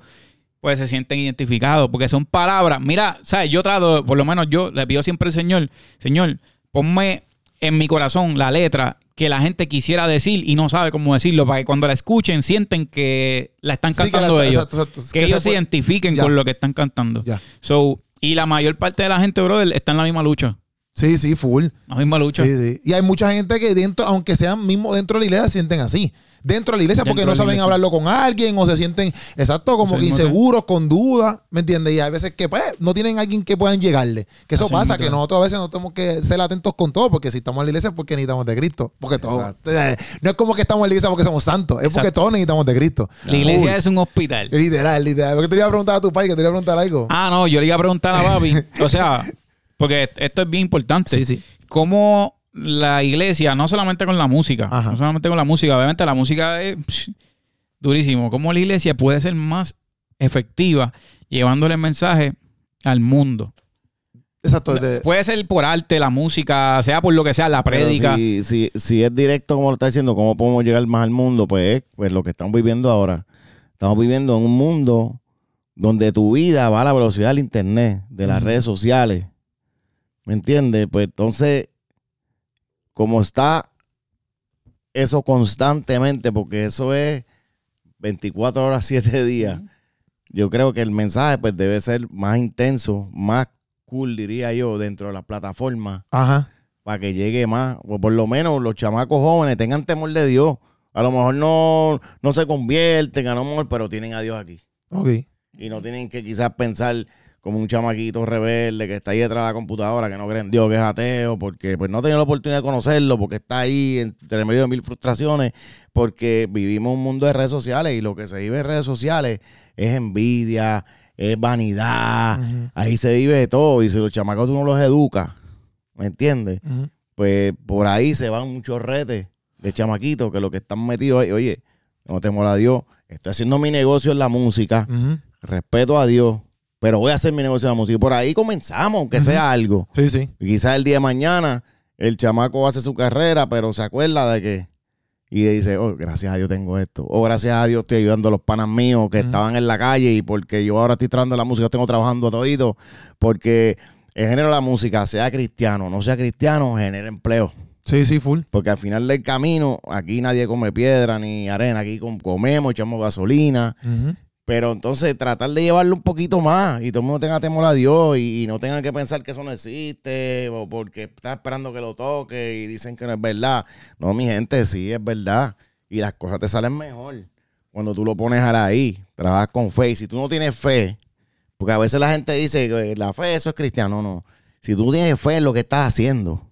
pues se sienten identificados, porque son palabras. Mira, ¿sabes? Yo trato, por lo menos yo le pido siempre al Señor, Señor, ponme en mi corazón la letra que la gente quisiera decir y no sabe cómo decirlo, para que cuando la escuchen sienten que la están Sí, que cantando la- ellos. exacto, exacto. Que, Que ellos se identifiquen Ya. con lo que están cantando. Ya. So, y la mayor parte de la gente, brother, está en la misma lucha. Sí, sí, full. La misma lucha. Sí, sí. Y hay mucha gente que dentro, aunque sean mismo dentro de la iglesia, se sienten así. Dentro de la iglesia porque Dentro no saben iglesia. hablarlo con alguien o se sienten, exacto, como que inseguros, con dudas, ¿me entiendes? Y hay veces que pues no tienen alguien que puedan llegarle. Que eso Así pasa, que nosotros a veces no tenemos que ser atentos con todo, porque si estamos en la iglesia es porque necesitamos de Cristo. Porque todo. Exacto. eh, No es como que estamos en la iglesia porque somos santos, es porque Exacto. todos necesitamos de Cristo. La iglesia es un hospital. Literal, literal. Porque te iba a preguntar a tu padre, que te iba a preguntar algo. Ah, no, yo le iba a preguntar a Babi. o sea, porque esto es bien importante. Sí, sí. Cómo la iglesia, no solamente con la música, Ajá. no solamente con la música, obviamente la música es psh, durísimo. Cómo la iglesia puede ser más efectiva llevándole el mensaje al mundo. Exacto. de- Puede ser por arte, la música, sea por lo que sea, la prédica. Si, si, si es directo, como lo está diciendo, ¿cómo podemos llegar más al mundo? Pues es pues, lo que estamos viviendo ahora. Estamos viviendo en un mundo donde tu vida va a la velocidad del internet, de las redes sociales. ¿Me entiendes? Pues entonces, como está eso constantemente, porque eso es 24 horas, 7 días, yo creo que el mensaje pues debe ser más intenso, más cool, diría yo, dentro de las plataformas Ajá. para que llegue más, o por lo menos los chamacos jóvenes tengan temor de Dios. A lo mejor no, no se convierten, a lo mejor, pero tienen a Dios aquí. Ok. Y no tienen que quizás pensar como un chamaquito rebelde que está ahí detrás de la computadora, que no cree en Dios, que es ateo, porque pues no ha tenido la oportunidad de conocerlo, porque está ahí entre medio de mil frustraciones, porque vivimos un mundo de redes sociales y lo que se vive en redes sociales es envidia, es vanidad, ahí se vive de todo. Y si los chamacos tú no los educas, ¿me entiendes? Pues por ahí se van muchos retes de chamaquitos que lo que están metidos ahí, oye, no temor a Dios, estoy haciendo mi negocio en la música, respeto a Dios, pero voy a hacer mi negocio en la música. Y por ahí comenzamos, aunque sea algo. Sí, sí. Y quizás el día de mañana el chamaco hace su carrera, pero se acuerda de que... Y dice, oh, gracias a Dios tengo esto. O gracias a Dios estoy ayudando a los panas míos que estaban en la calle y porque yo ahora estoy trabajando la música, tengo trabajando a todito. Porque el género de la música, sea cristiano no sea cristiano, genera empleo. Sí, sí, full. Porque al final del camino, aquí nadie come piedra ni arena, aquí com- comemos, echamos gasolina. Ujú. Pero entonces tratar de llevarlo un poquito más y todo el mundo tenga temor a Dios y, no tenga que pensar que eso no existe o porque está esperando que lo toque y dicen que no es verdad. No, mi gente, sí es verdad. Y las cosas te salen mejor cuando tú lo pones a la ahí, trabajas con fe. Y si tú no tienes fe, porque a veces la gente dice que la fe eso es cristiano, no. Si tú tienes fe en lo que estás haciendo.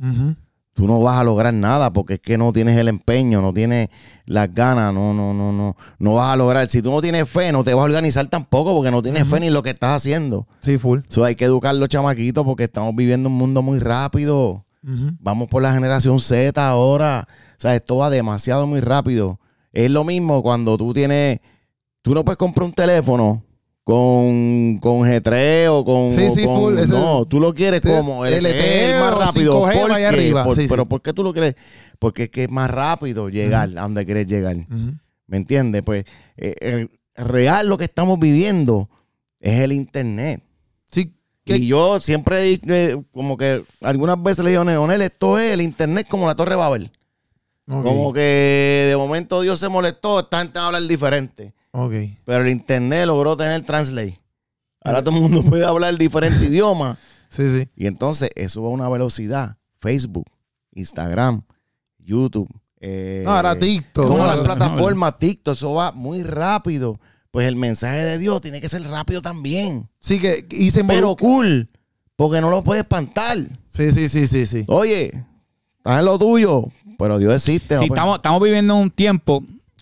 Tú no vas a lograr nada porque es que no tienes el empeño, no tienes las ganas, no, no, no, no, no vas a lograr. Si tú no tienes fe, no te vas a organizar tampoco porque no tienes fe ni en lo que estás haciendo. Sí, full. Eso hay que educar los chamaquitos porque estamos viviendo un mundo muy rápido. Vamos por la generación Z ahora. O sea, esto va demasiado muy rápido. Es lo mismo cuando tú tienes. Tú no puedes comprar un teléfono con, con G3 o con. Sí, o sí, con- full, ese- no, tú lo quieres como el, LTE más rápido. 5G ¿Por vaya qué? arriba. Por- Sí, sí. pero ¿por qué tú lo crees? Porque es que es más rápido llegar a donde quieres llegar. ¿Me entiendes? Pues eh, el real lo que estamos viviendo es el Internet. Sí, Y yo siempre eh, como que algunas veces le digo, Onel, esto es el internet como la Torre Babel. Como que de momento Dios se molestó, esta gente va a hablar diferente. Ok. Pero el internet logró tener translate. Ahora todo el mundo puede hablar diferente idioma. Sí, sí. Y entonces eso va a una velocidad. Facebook, Instagram, YouTube. eh, No, ahora TikTok. No, las no, plataformas, TikTok, eso va muy rápido. Pues el mensaje de Dios tiene que ser rápido también. Sí, que y se Pero cool, porque no lo puedes espantar. Sí, sí, sí, sí, sí. Oye, estás en lo tuyo, pero Dios existe. Sí, estamos, estamos viviendo un tiempo,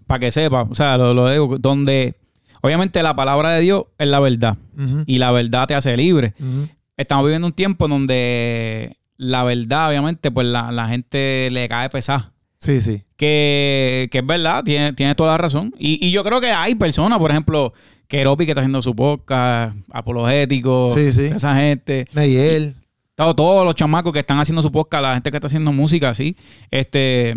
para que sepa, o sea, lo, lo digo, donde obviamente la palabra de Dios es la verdad y la verdad te hace libre. Estamos viviendo un tiempo donde la verdad, obviamente, pues la, la gente le cae pesada. Sí, sí. Que, que es verdad, tiene, tiene toda la razón. Y, y yo creo que hay personas, por ejemplo, Keropi que está haciendo su podcast, apologético, Sí, sí. esa gente. Neyel. Todos, todos los chamacos que están haciendo su podcast, la gente que está haciendo música, sí. Este,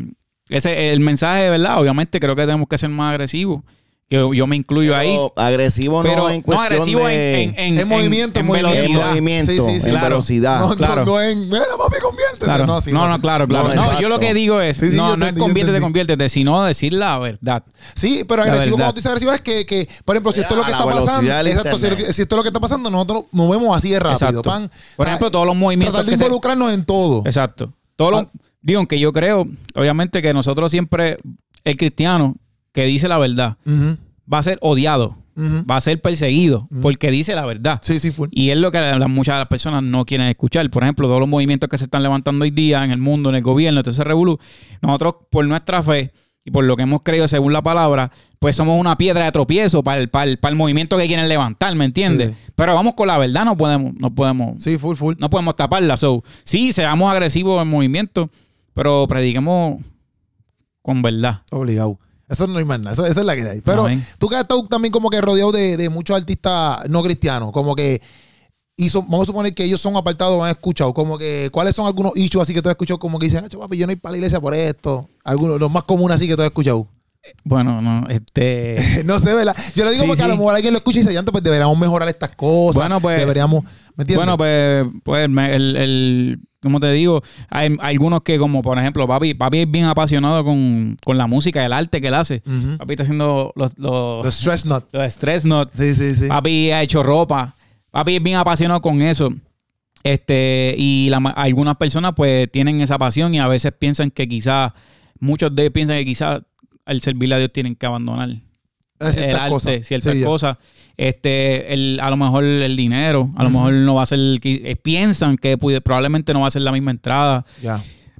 ese, el mensaje, ¿verdad? Obviamente creo que tenemos que ser más agresivos. Que yo, me incluyo ahí. Pero agresivo Pero no en cuestión agresivo de... en, en, en, En movimiento, en movimiento. en velocidad. movimiento, Sí, sí, sí. en Claro. velocidad. No, claro. no, no en. Mira, papi, conviértete. Claro. No, No, sí, no, no, claro, claro. No, No, yo lo que digo es, Sí, sí, no, no es entendí, yo conviértete, conviértete, sino decir la verdad. Sí, pero agresivo, cuando dices agresivo es que, que, por ejemplo, si sea, esto es lo que está pasando, exacto, si, si esto es lo que está pasando, nosotros nos movemos así de rápido. Pan, Por Ah, ejemplo, todos los movimientos tratar de involucrarnos en todo. Exacto. Todos los- Ah. Digo, aunque yo creo, obviamente, que nosotros siempre, el cristiano que dice la verdad, va a ser odiado, va a ser perseguido, porque dice la verdad. Sí, sí, full. Y es lo que la- muchas de las personas no quieren escuchar. Por ejemplo, todos los movimientos que se están levantando hoy día en el mundo, en el gobierno, ese revolú, nosotros por nuestra fe y por lo que hemos creído según la palabra, pues somos una piedra de tropiezo para el, para el, para el movimiento que quieren levantar, ¿me entiendes? Sí. Pero vamos con la verdad, no podemos, no podemos, Sí, full, full. no podemos taparla. So, sí, seamos agresivos en movimiento, pero prediquemos con verdad. Obligado. Eso no hay más nada. Eso, esa es la que hay. Pero Amén. tú que has estado también como que rodeado de, de muchos artistas no cristianos, como que. Y son- vamos a suponer que ellos son apartados, han escuchado, como que, ¿cuáles son algunos issues así que tú has escuchado? Como que dicen, "Acho, papi, yo no ir para la iglesia por esto. Algunos, los más comunes así que tú has escuchado. Bueno, no, este... no sé, ¿verdad? Yo le digo Sí, porque a lo mejor alguien lo escucha y dice, "Ya, pues deberíamos mejorar estas cosas. Bueno, pues- Deberíamos, ¿me entiendes? Bueno, pues, pues el- como te digo, hay, hay algunos que como por ejemplo, papi, papi es bien apasionado con, con la música, el arte que él hace. Ujú. Papi está haciendo los, los, Los stress not. los stress notes. Sí, sí, sí. Papi ha hecho ropa. Papi es bien apasionado con eso. Este, y la algunas personas pues tienen esa pasión y a veces piensan que quizás, muchos de ellos piensan que quizás al servirle a Dios tienen que abandonar el ciertas arte, cosas. ciertas Sí, cosas. Este, el, a lo mejor el dinero, a lo mejor no va a ser, eh, piensan que puede- probablemente no va a ser la misma entrada.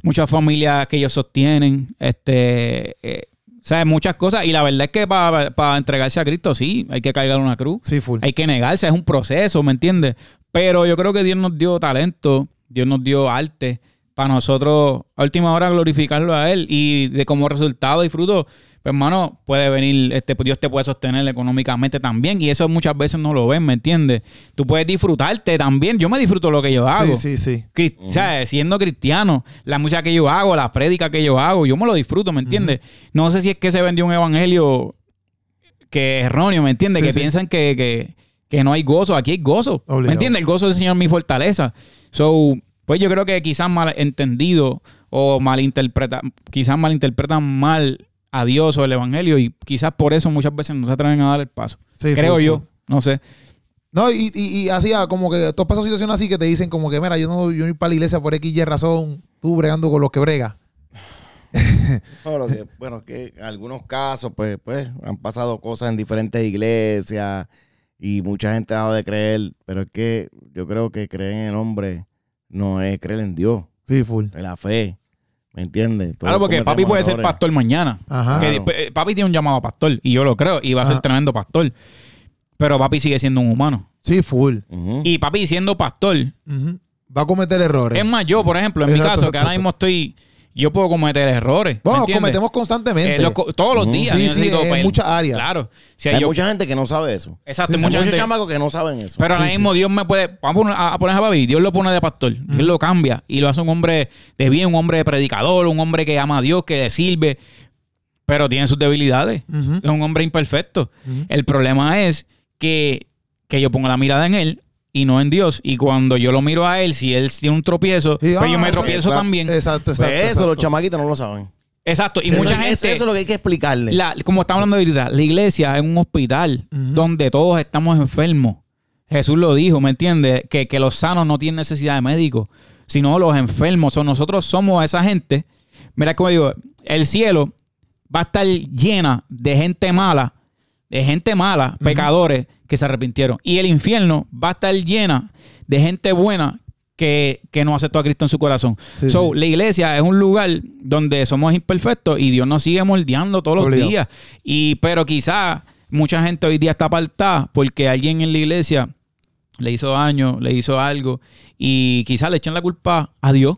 Muchas familias que ellos sostienen, este, eh, o sea, muchas cosas. Y la verdad es que para entregarse a Cristo, sí, hay que cargar una cruz. Sí, full. Hay que negarse, es un proceso, ¿me entiendes? Pero yo creo que Dios nos dio talento, Dios nos dio arte para nosotros a última hora glorificarlo a Él y de como resultado y fruto, pues hermano, puede venir, este, pues, Dios te puede sostener económicamente también y eso muchas veces no lo ven, ¿me entiendes? Tú puedes disfrutarte también, yo me disfruto lo que yo hago. Sí, sí, sí. Cri- o sea, siendo cristiano, la música que yo hago, la prédica que yo hago, yo me lo disfruto, ¿me entiendes? No sé si es que se vendió un evangelio que es erróneo, ¿me entiendes? Sí, que sí. piensan que, que, que no hay gozo. Aquí hay gozo. Obligado. ¿Me entiendes? El gozo del Señor es mi fortaleza. So, pues yo creo que quizás mal entendido o malinterpreta, quizás malinterpretan mal a Dios o el evangelio y quizás por eso muchas veces no se atreven a dar el paso. Sí, creo yo, no sé. No, y, y, y así, ah, como que tú has pasado situaciones así que te dicen como que, mira, yo no, yo ir para la iglesia por X y razón, tú bregando con los que brega. No, lo que- bueno, es que en algunos casos, pues, pues, han pasado cosas en diferentes iglesias y mucha gente ha dejado de creer, pero es que yo creo que creer en el hombre no es creer en Dios, Sí, full. en la fe. ¿Me entiendes? Claro, porque papi puede ser pastor mañana. Ajá. Que, Claro. eh, papi tiene un llamado a pastor, y yo lo creo, y va a ser tremendo pastor. Pero papi sigue siendo un humano. Sí, full. Y papi siendo pastor. Va a cometer errores. es más, yo, por ejemplo, en mi Exacto, caso, que ahora mismo estoy, yo puedo cometer errores. ¿me bueno, cometemos constantemente. Eh, lo todos los días. Sí, sí, necesito en muchas áreas. Claro. Si hay Hay yo- mucha gente que no sabe eso. exacto, Sí, sí, mucha Hay muchos chamacos que no saben eso. Pero ahora Sí, mismo Dios me puede. Vamos a poner a, a poner a papi. Dios lo pone de pastor. Dios lo cambia y lo hace un hombre de bien, un hombre de predicador, un hombre que ama a Dios, que le sirve. Pero tiene sus debilidades. Es un hombre imperfecto. El problema es que, que yo pongo la mirada en él y no en Dios. Y cuando yo lo miro a él, si él tiene un tropiezo, Sí, pues yo ah, me exacto. tropiezo también. Exacto, Pues exacto. eso exacto. los chamaquitos no lo saben. Exacto. Y Eso mucha es- gente. Eso es lo que hay que explicarle. La- como estamos hablando ahorita, la iglesia es un hospital donde todos estamos enfermos. Jesús lo dijo, ¿me entiendes? Que, que los sanos no tienen necesidad de médicos, sino los enfermos. O nosotros somos esa gente. Mira como digo, el cielo va a estar llena de gente mala, de gente mala, pecadores que se arrepintieron. Y el infierno va a estar llena de gente buena que, que no aceptó a Cristo en su corazón. Sí, so, sí. la iglesia es un lugar donde somos imperfectos y Dios nos sigue moldeando todos los días. Y, pero quizás mucha gente hoy día está apartada porque alguien en la iglesia le hizo daño, le hizo algo y quizás le echan la culpa a Dios.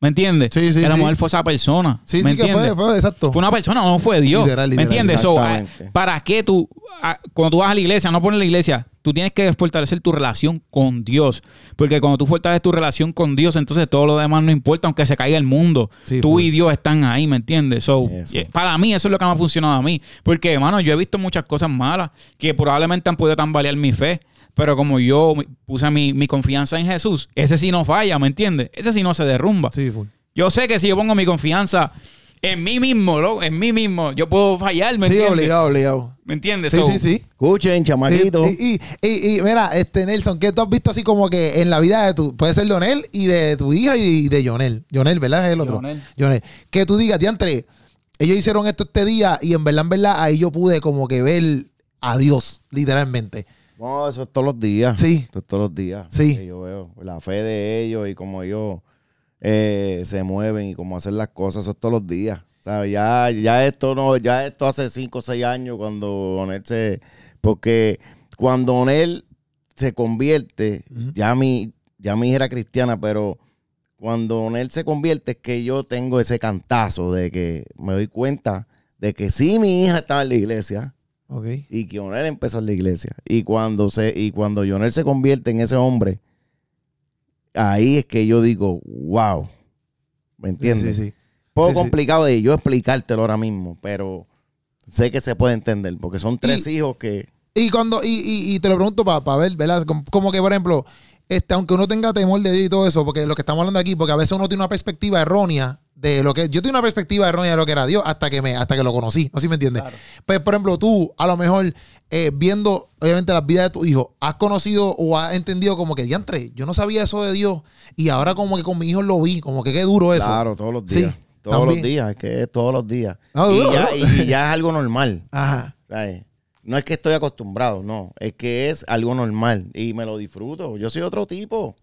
¿Me entiendes? Sí, sí, que la sí. mujer fue esa persona. Sí, ¿Me sí, que fue, fue, exacto. Fue una persona, no fue Dios. Literal, literal, ¿Me entiendes? So, ah. ¿Para qué tú, ah, cuando tú vas a la iglesia, no pones la iglesia, tú tienes que fortalecer tu relación con Dios? Porque cuando tú fortaleces tu relación con Dios, entonces todo lo demás no importa, aunque se caiga el mundo. Sí, tú fue. y Dios están ahí, ¿me entiendes? So, eh, para mí, eso es lo que me ha funcionado a mí. Porque, hermano, yo he visto muchas cosas malas que probablemente han podido tambalear mi fe. Pero como yo puse mi, mi confianza en Jesús, ese sí no falla, ¿me entiendes? Ese sí no se derrumba. Sí, full. Yo sé que si yo pongo mi confianza en mí mismo, ¿no? en mí mismo, yo puedo fallar, ¿me Sí, entiendes? obligado, obligado. ¿Me entiendes? Sí, So, sí, sí. Escuchen, chamaquitos. Y, y, y, y, mira, este Nelson, ¿qué tú has visto así como que en la vida de tu, puede ser Leonel y de tu hija y de Jonel? Jonel, ¿verdad? Es el otro. Jonel. Jonel. Que tú digas, diantre, ellos hicieron esto este día y en verdad, en verdad, ahí yo pude como que ver a Dios, literalmente. No, eso es todos los días. Sí. Eso es todos los días. Sí. Que yo veo la fe de ellos y cómo ellos eh, se mueven y cómo hacen las cosas. Eso es todos los días. ¿Sabes? Ya, ya esto no, ya esto hace 5 o 6 años cuando Onel se. Porque cuando Onel se convierte, ya mi, ya mi hija era cristiana, pero cuando Onel se convierte es que yo tengo ese cantazo de que me doy cuenta de que sí mi hija estaba en la iglesia Ok. y que Onel empezó en la iglesia. Y cuando se, y cuando Jonel se convierte en ese hombre, ahí es que yo digo, wow. ¿Me entiendes? sí, sí. Poco Sí, sí. complicado de yo explicártelo ahora mismo, pero sé que se puede entender, porque son tres hijos que. Y cuando, y, y, y te lo pregunto para ver, ¿verdad? Como, como que, por ejemplo, este, aunque uno tenga temor de Dios y todo eso, porque lo que estamos hablando aquí, porque a veces uno tiene una perspectiva errónea de lo que. Yo tengo una perspectiva errónea de lo que era Dios hasta que me, hasta que lo conocí. ¿No sé si me entiendes? Claro. Pues, por ejemplo, tú, a lo mejor, eh, viendo, obviamente, las vidas de tu hijo, has conocido o has entendido como que, diantre, yo no sabía eso de Dios, y ahora como que con mi hijo lo vi, como que qué duro eso. Claro, todos los Sí, días. todos también. los días, es que es todos los días. Y, duro, ya, duro. y ya es algo normal. Ajá. ¿sabes? No es que estoy acostumbrado, no. Es que es algo normal y me lo disfruto. Yo soy otro tipo.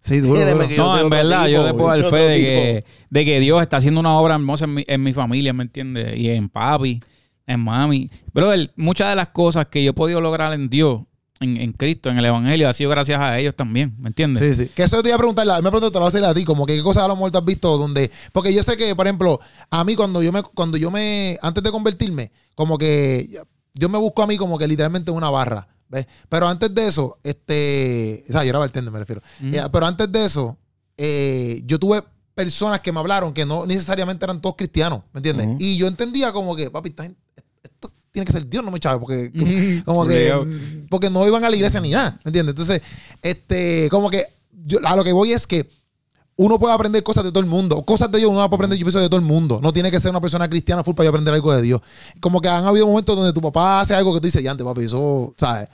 Sí, duro. Duro. No, en verdad, tipo, yo te puedo dar fe de que, de que Dios está haciendo una obra hermosa en mi, en mi familia, ¿me entiendes? Y en papi, en mami. Brother, muchas de las cosas que yo he podido lograr en Dios, en, en Cristo, en el Evangelio, ha sido gracias a ellos también, ¿me entiendes? Sí, sí. Que eso te iba a preguntar, la- me pregunto, te lo voy a hacer a ti, como que qué cosas a lo mejor te has visto donde. Porque yo sé que, por ejemplo, a mí cuando yo me, cuando yo me, antes de convertirme, como que yo me busco a mí como que literalmente una barra. ¿Ves? Pero antes de eso, este. O sea, yo era bartender, me refiero. Eh, pero antes de eso, eh, yo tuve personas que me hablaron que no necesariamente eran todos cristianos, ¿me entiendes? Y yo entendía como que, papi, esta gente- esto tiene que ser Dios, no me chaves, porque como que porque no iban a la iglesia ni nada, ¿me entiendes? Entonces, este, como que yo, a lo que voy es que uno puede aprender cosas de todo el mundo, cosas de Dios uno puede aprender yo pienso de todo el mundo, no tiene que ser una persona cristiana full para yo aprender algo de Dios. Como que han habido momentos donde tu papá hace algo que tú dices, ya antes, papi, eso, ¿sabes?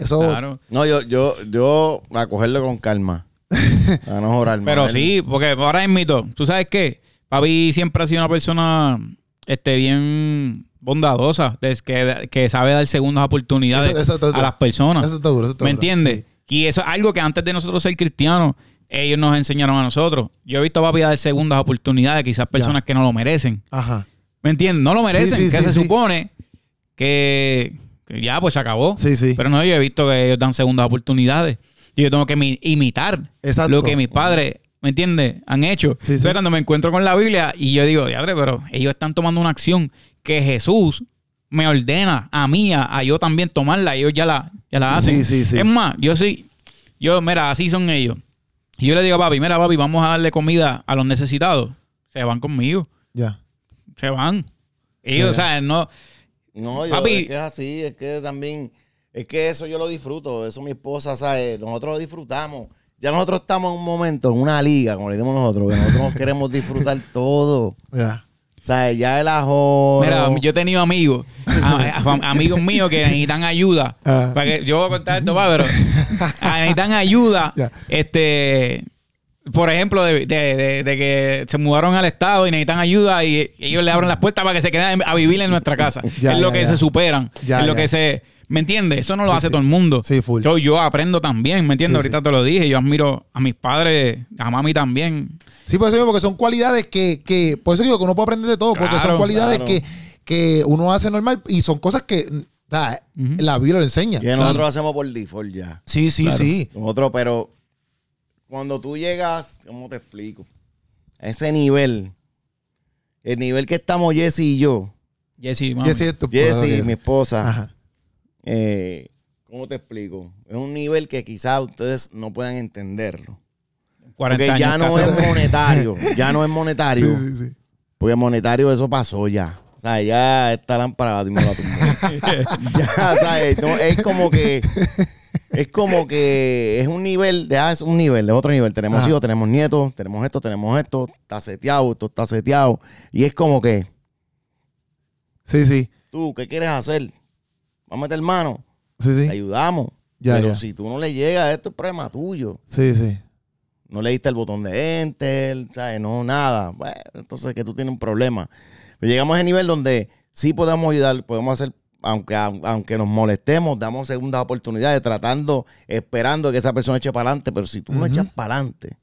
Eso Claro. No, yo, yo, yo a cogerlo con calma. A no jorar. Pero sí, porque ahora es mito. ¿Tú sabes qué? Papi siempre ha sido una persona este, bien bondadosa, que, que sabe dar segundas oportunidades Eso- eso está- a las personas. eso está duro, eso está ¿Me entiendes? Y eso es algo que antes de nosotros ser cristianos, ellos nos enseñaron a nosotros. Yo he visto a papi dar segundas oportunidades, quizás personas que no lo merecen. Ajá. ¿Me entiendes? No lo merecen, Sí, sí, que sí, se supone que ya pues se acabó. Sí, sí. Pero no, yo he visto que ellos dan segundas oportunidades. Y yo tengo que mi- imitar Exacto. lo que mis padres, ¿me entiendes? Han hecho. Sí, sí. Entonces cuando me encuentro con la Biblia y yo digo, diadre, pero ellos están tomando una acción que Jesús me ordena a mí, a, a yo también tomarla. Ellos ya la, ya la hacen. Sí, sí, sí. Es más, yo sí, yo, mira, así son ellos. Y yo le digo a papi, mira, papi, vamos a darle comida a los necesitados. Se van conmigo. Ya. Se van. Ellos, Ya. o sea, no... No, yo, Papi. es que es así, es que también, es que eso yo lo disfruto, eso mi esposa, ¿sabes? Nosotros lo disfrutamos. Ya nosotros estamos en un momento, en una liga, como le decimos nosotros, que nosotros queremos disfrutar todo. Ya. ¿Sabes? Ya el ajo. Mira, yo he tenido amigos, a- a- amigos míos que necesitan ayuda. Ah. Para que, yo voy a contar esto, va, pero necesitan ayuda. Ya. Este, por ejemplo, de, de- de- de que se mudaron al estado y necesitan ayuda y ellos le abren las puertas para que se queden a vivir en nuestra casa. Ya, es lo ya, que ya. se superan. Ya, es lo ya. que se. ¿Me entiendes? Eso no lo Sí, hace sí. todo el mundo. Sí, full. Yo, yo aprendo también, ¿me entiendes? Sí, Ahorita te lo dije. Yo admiro a mis padres, a mami también. Sí, por eso digo, porque son cualidades que, que por eso digo que uno puede aprender de todo, porque son Claro, cualidades claro. que, que uno hace normal y son cosas que o sea, Ujú. la Biblia lo enseña. Que nosotros hacemos por default ya. Sí, sí, Claro. sí. Nosotros, pero cuando tú llegas, ¿cómo te explico? A ese nivel, el nivel que estamos Jesse y yo, Jesse, mami. Jesse es tu Jesse, mi esposa, eh, ¿cómo te explico? Es un nivel que quizás ustedes no puedan entenderlo. 40 Porque ya años no es monetario, ya no es monetario. Sí, sí, sí. Porque monetario eso pasó ya. O sea, ya esta lámpara la la tumbó. ya, ¿sabes? No, es como que. Es como que es un nivel, ya es un nivel, es otro nivel. Tenemos Ajá. hijos, tenemos nietos, tenemos esto, tenemos esto, está seteado, esto está seteado. Y es como que, Sí, sí. tú, ¿qué quieres hacer? Vamos a meter mano, Sí, te sí. ayudamos. Ya, Pero ya. si tú no le llegas, esto es problema tuyo. Sí, sí. no le diste el botón de enter, ¿sabes? No, nada. Bueno, entonces que tú tienes un problema. Pero llegamos a ese nivel donde sí podemos ayudar, podemos hacer, aunque, aunque nos molestemos, damos segundas oportunidades, tratando, esperando que esa persona eche para adelante. Pero si tú no echas para adelante.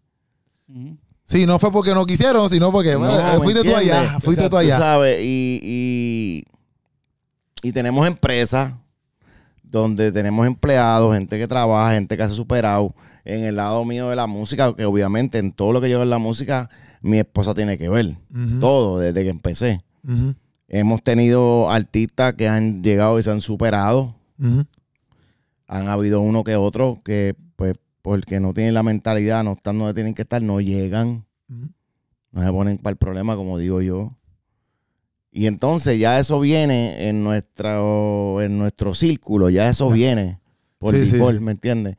Sí, no fue porque no quisieron, sino porque No, bueno, ¿me fuiste tú allá, fuiste tú tú allá. sabes, y, y, y tenemos empresas donde tenemos empleados, gente que trabaja, gente que hace superado. En el lado mío de la música, que obviamente en todo lo que lleva en la música, mi esposa tiene que ver. Todo, desde que empecé. ujú, Hemos tenido artistas que han llegado y se han superado. Han habido uno que otro que, pues, porque no tienen la mentalidad, no están donde tienen que estar, no llegan, no se ponen para el problema, como digo yo. Y entonces ya eso viene en nuestro, en nuestro círculo, ya eso viene por Sí, sí, default, sí. ¿me entiendes?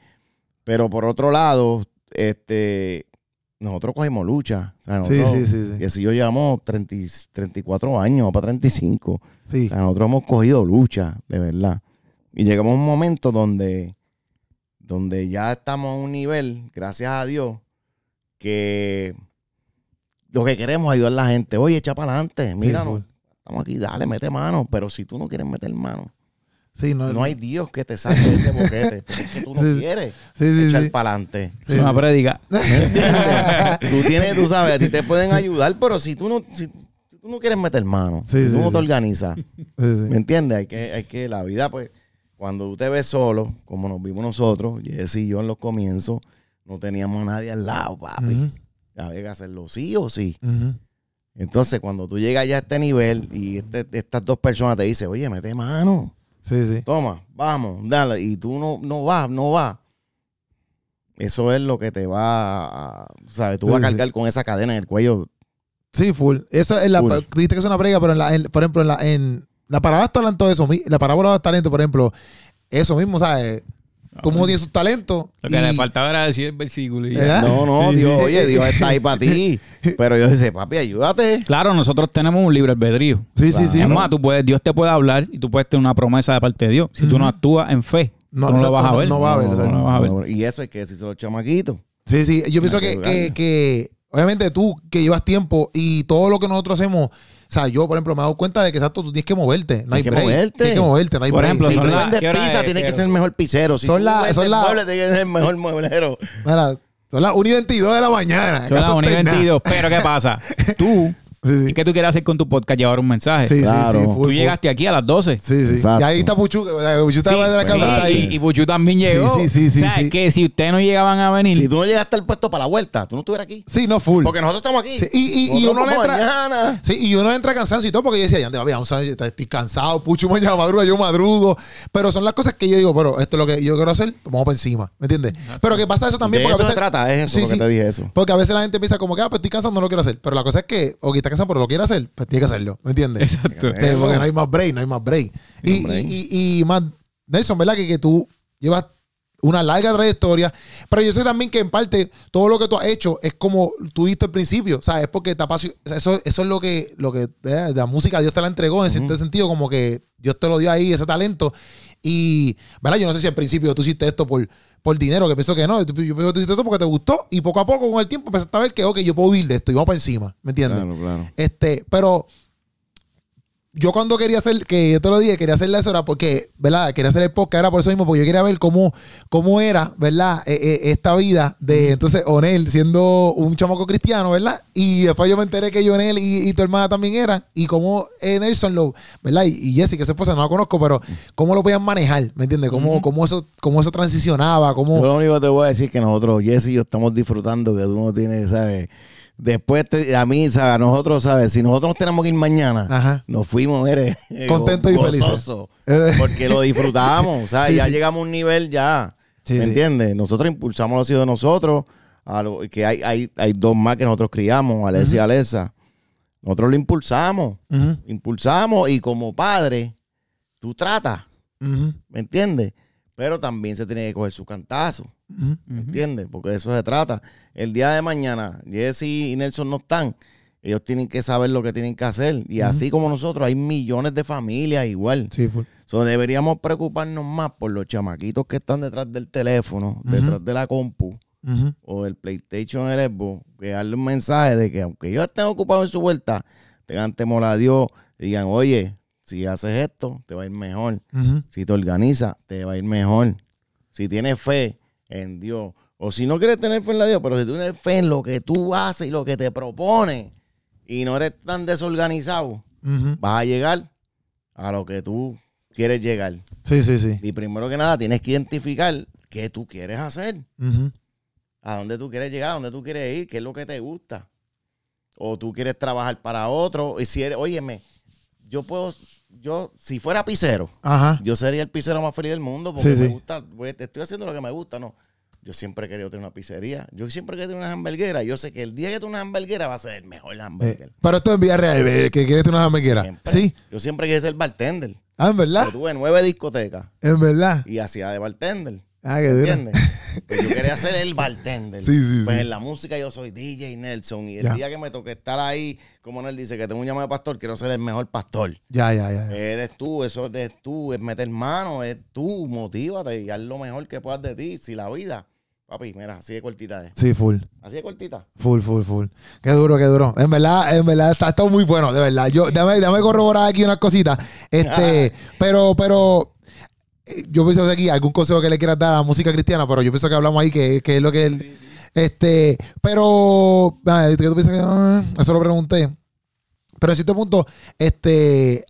Pero por otro lado, este, nosotros cogimos lucha. O sea, Sí, nosotros- sí, sí, sí. Y así yo llevamos 30 y- 34 años, para 35. Sí. O sea, nosotros hemos cogido lucha, de verdad. Y llegamos a un momento donde, donde ya estamos a un nivel, gracias a Dios, que lo que queremos es ayudar a la gente. Oye, echa para adelante, mira, full. estamos aquí, dale, mete mano. Pero si tú no quieres meter mano, Sí, no, no hay Dios que te saque de ese boquete. Porque es que tú no Sí. quieres Sí, sí, echar sí. para adelante. Es una prédica. ¿Me entiendes? tú tienes, tú sabes, a ti te pueden ayudar, pero si tú no, si, tú no quieres meter mano, Sí, si tú sí, no sí. te organizas, Sí, ¿Me entiendes? Hay que, hay que, la vida, pues, cuando tú te ves solo, como nos vimos nosotros, Jesse y yo en los comienzos, no teníamos a nadie al lado, papi. Ujú, Había que hacerlo sí o sí. Entonces, cuando tú llegas ya a este nivel y este- estas dos personas te dicen, oye, mete mano, Sí, sí. toma, vamos, dale, y tú no, no vas, no vas. Eso es lo que te va a, ¿sabes? Tú Sí, vas a sí. cargar con esa cadena en el cuello. Sí, full. Eso es la, Full. dijiste que es una prega, pero en la, en- por ejemplo, en la, en la parábola de talento, eso, mi- la parábola de talento, por ejemplo, eso mismo, ¿sabes? Todo el mundo tiene sus talentos. Lo que y- le faltaba era decir el versículo. y ya. ¿Verdad? No, no, Dios, oye, Dios está ahí para ti. Pero yo dice, papi, ayúdate. Claro, nosotros tenemos un libre albedrío. Sí, sí, sí. Es más, tú puedes, Dios te puede hablar y tú puedes tener una promesa de parte de Dios. Si tú no actúas en fe, No, tú no exacto, lo vas a ver. no va a ver, No, vas a ver. Y eso es que si son los chamaquitos. Sí, sí. Yo pienso que, que, obviamente tú que llevas tiempo y todo lo que nosotros hacemos, o sea, yo, por ejemplo, me he dado cuenta de que exacto, tú tienes que moverte. No hay, Hay que break. moverte. Tienes que moverte, no hay Por break. ejemplo, Si son tú la- vendes ¿qué hora pizza, es? tienes que ¿Qué ser el mejor pizzero. Si Son tú la- vendes son la- muebles, tienes que ser el mejor mueblero. Mira, Son las 1 y 22 de la mañana. Son las Acaso 1 y estés nada. 22. Pero ¿qué pasa? Tú, Sí, sí. ¿y qué tú quieres hacer con tu podcast? Llevar un mensaje. Sí, sí, Claro. sí, Tú Tú full, llegaste aquí a las 12. Sí, sí. Exacto. Y ahí está Puchu. Puchu está Sí, de la sí, cámara, ahí. y, y Puchu también llegó. sí, sí, sí, O sea, sí. que si ustedes no llegaban a venir, Si tú no llegaste al puesto para la vuelta, tú no estuvieras aquí. Sí, no full. Porque nosotros estamos aquí. Sí, y- y- y uno le vamos entra- mañana. Sí, y uno entra cansancio y todo porque yo decía, ya te va estoy cansado, Puchu mañana madruga, yo madrugo. Pero son las cosas que yo digo, pero esto es lo que yo quiero hacer, vamos para encima, ¿me entiendes? Pero que pasa eso también de porque eso a se veces. trata, es eso Sí, lo que sí. te dije eso. Porque a veces la gente piensa como que, ah, pues estoy cansado, no lo quiero hacer. Pero la cosa es que, ok, está cansado, pero lo quiere hacer, pues tiene que hacerlo, ¿me entiendes? Exacto. Eh, porque no hay más break, no hay más break. No Y, break. y, y, y más, Nelson, ¿verdad? Que, que tú llevas una larga trayectoria, pero yo sé también que en parte todo lo que tú has hecho es como tú diste al principio, ¿sabes? Es porque te eso, eso es lo que, lo que eh, la música Dios te la entregó en cierto sentido, como que Dios te lo dio ahí, ese talento. Y, ¿verdad? Yo no sé si al principio tú hiciste esto por, por dinero, que pienso que no. Yo pienso que tú hiciste esto porque te gustó y poco a poco con el tiempo empezaste a ver que, ok, yo puedo vivir de esto y vamos para encima, ¿me entiendes? Claro, claro. Este, pero yo cuando quería hacer, que yo te lo dije, quería hacerle eso era porque, ¿verdad? Quería hacer el podcast, era por eso mismo, porque yo quería ver cómo, cómo era, ¿verdad? Eh, eh, esta vida de, entonces, Onel siendo un chamaco cristiano, ¿verdad? Y después yo me enteré que Onel y, y tu hermana también eran, y cómo eh, Nelson lo, ¿verdad? Y, y Jesse, que su esposa no la conozco, pero cómo lo podían manejar, ¿me entiendes? Cómo, cómo, eso, cómo eso transicionaba, cómo... Yo lo único que te voy a decir es que nosotros, Jesse y yo, estamos disfrutando que tú no tienes, ¿sabes? Después, te- a mí, ¿sabes? A nosotros, ¿sabes? Si nosotros nos tenemos que ir mañana, Ajá. nos fuimos, eres Contentos y Eh. Porque lo disfrutamos, ¿sabes? Sí, ya sí. llegamos a un nivel ya, Sí, ¿me entiendes? Nosotros impulsamos los hijos de nosotros, a lo- que hay, hay, hay dos más que nosotros criamos, Alessia y Alesa. Nosotros lo impulsamos, impulsamos y como padre, tú tratas, ¿me entiendes? Pero también se tiene que coger su cantazo. ¿Me entiendes? Porque de eso se trata. El día de mañana, Jesse y Nelson no están. Ellos tienen que saber lo que tienen que hacer. Y así como nosotros, hay millones de familias igual. Sí, full. So, deberíamos preocuparnos más por los chamaquitos que están detrás del teléfono, detrás de la compu o del PlayStation o el Xbox, que darle un mensaje de que aunque ellos estén ocupados en su vuelta, tengan temor a Dios, digan, oye, si haces esto, te va a ir mejor. Si te organizas, te va a ir mejor. Si tienes fe en Dios. O si no quieres tener fe en la Dios, pero si tú tienes fe en lo que tú haces y lo que te propones y no eres tan desorganizado, vas a llegar a lo que tú quieres llegar. Sí, sí, sí. Y primero que nada, tienes que identificar qué tú quieres hacer, a dónde tú quieres llegar, a dónde tú quieres ir, qué es lo que te gusta. O tú quieres trabajar para otro. Y si eres, óyeme, yo puedo, yo, si fuera pisero, Ajá. yo sería el pizzero más feliz del mundo porque Sí, me sí. gusta, pues, te estoy haciendo lo que me gusta, ¿no? Yo siempre he querido tener una pizzería. Yo siempre he querido tener una hamburguera. Yo sé que el día que tenga una hamburguera va a ser el mejor Eh, hamburger. pero esto en Villarreal, eh, que quieres tener una hamburguera. Siempre. Sí. Yo siempre quise ser bartender. Ah, en verdad. Yo tuve nueve discotecas En verdad. y hacía de bartender. Ah, qué duro. ¿Entiendes? Pues yo quería ser el bartender. Sí, sí, Pues sí. en la música yo soy DJ Nelson. Y el Ya. día que me toque estar ahí, como él dice, que tengo un llamado de pastor, quiero ser el mejor pastor. Ya, ya, ya. ya. Eres tú, eso eres tú, es meter mano, es tú, motívate y haz lo mejor que puedas de ti. Si la vida, papi, mira, así de cortita es. Sí, full. Así de cortita. Full, full, full. Qué duro, qué duro. En verdad, en verdad, está, está muy bueno, de verdad. Yo, déjame, déjame corroborar aquí unas cositas. Este, pero, pero, yo pienso que aquí algún consejo que le quieras dar a la música cristiana, pero yo pienso que hablamos ahí que, que es lo que él. Este, pero, ah, ¿qué tú piensas que, ah, eso lo pregunté. Pero en cierto punto, este,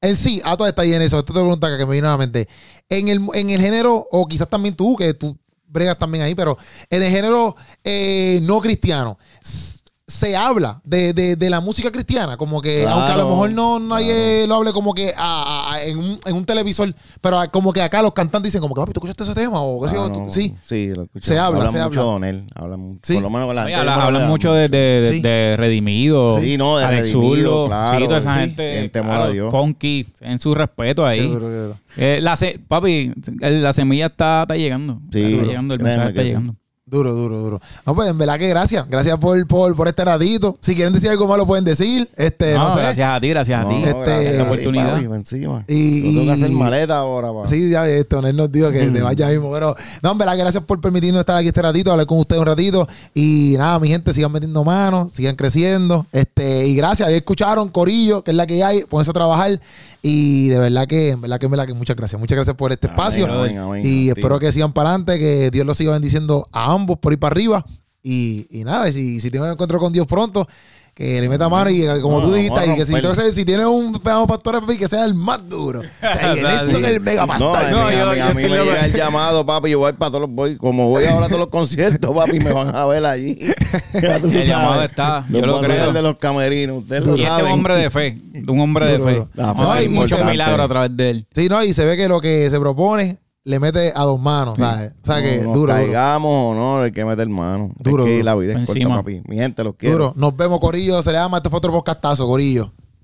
en sí, a toda esta y en eso, esta es pregunta que me vino a la mente. En el, en el género, o quizás también tú, que tú bregas también ahí, pero en el género eh, no cristiano, se habla de, de- de la música cristiana, como que, Claro, aunque a lo mejor no nadie claro. lo hable como que a- a- a- en, un, en un televisor, pero a- como que acá los cantantes dicen como que, papi, ¿tú escuchaste ese tema? O yo, tú- no, sí. Sí, lo. Se habla, Hablan se mucho habla. Hablan, Sí. Por lo menos con la Oye, hablan mucho de, de, de- Sí. de Redimido, Sí, no, de Alex Redimido, Zurdo, claro, sí, toda esa sí, gente, en temor a Dios. funky, en su respeto ahí. Eh, la se- papi, la semilla está, está llegando. Sí, está llegando, el mensaje está sí. llegando. Duro, duro, duro. No, pues en verdad que gracias. Gracias por, por, por este ratito. Si quieren decir algo más, lo pueden decir. Este, no, No, sé. gracias a ti, gracias a No, ti. Este, gracias a ti, la oportunidad. papi, encima. Y- Yo tengo que hacer y- maleta ahora, pa. Sí, ya este, Onel nos dijo que te vaya mismo. Pero, no, en verdad, que gracias por permitirnos estar aquí este ratito, hablar con ustedes un ratito. Y nada, mi gente, sigan metiendo manos, sigan creciendo. Este, y gracias, ahí escucharon Corillo, que es la que hay, pónganse a trabajar. Y de verdad que, en verdad que, en verdad que muchas gracias. Muchas gracias por este Amén, espacio. amén, amén. y espero que sigan para adelante, que Dios los siga bendiciendo a ambos. ambos por ir para arriba. Y, y nada, y si, si tengo un encuentro con Dios pronto, que le meta mano y que, como No, tú no, dijiste, vamos a y que si, entonces, si tienes un pedazo pastor, papi, que sea el más duro. O sea, y en esto es el mega No, pastor. a mí, No, a yo- mí- yo a mí estoy me llega el llamado, papi. Yo voy para todos los voy, como voy ahora a todos los conciertos, papi, me van a ver allí. El sabes. llamado está, yo lo creo. de los camerinos, ustedes lo Y este es saben. un hombre de fe, un hombre de Duro, fe. duro. La Vamos fe a ver es muchos milagros a través de él. Sí, no, y se ve que lo que se propone le mete a dos manos, ¿sabes? O sea, que No nos duro, caigamos o no, hay que meter mano. Duro, es que duro. la vida es Encima. corta, papi. Mi gente, los quiero. Duro. Nos vemos, Corillo. Se le llama este fue otro podcastazo, Corillo.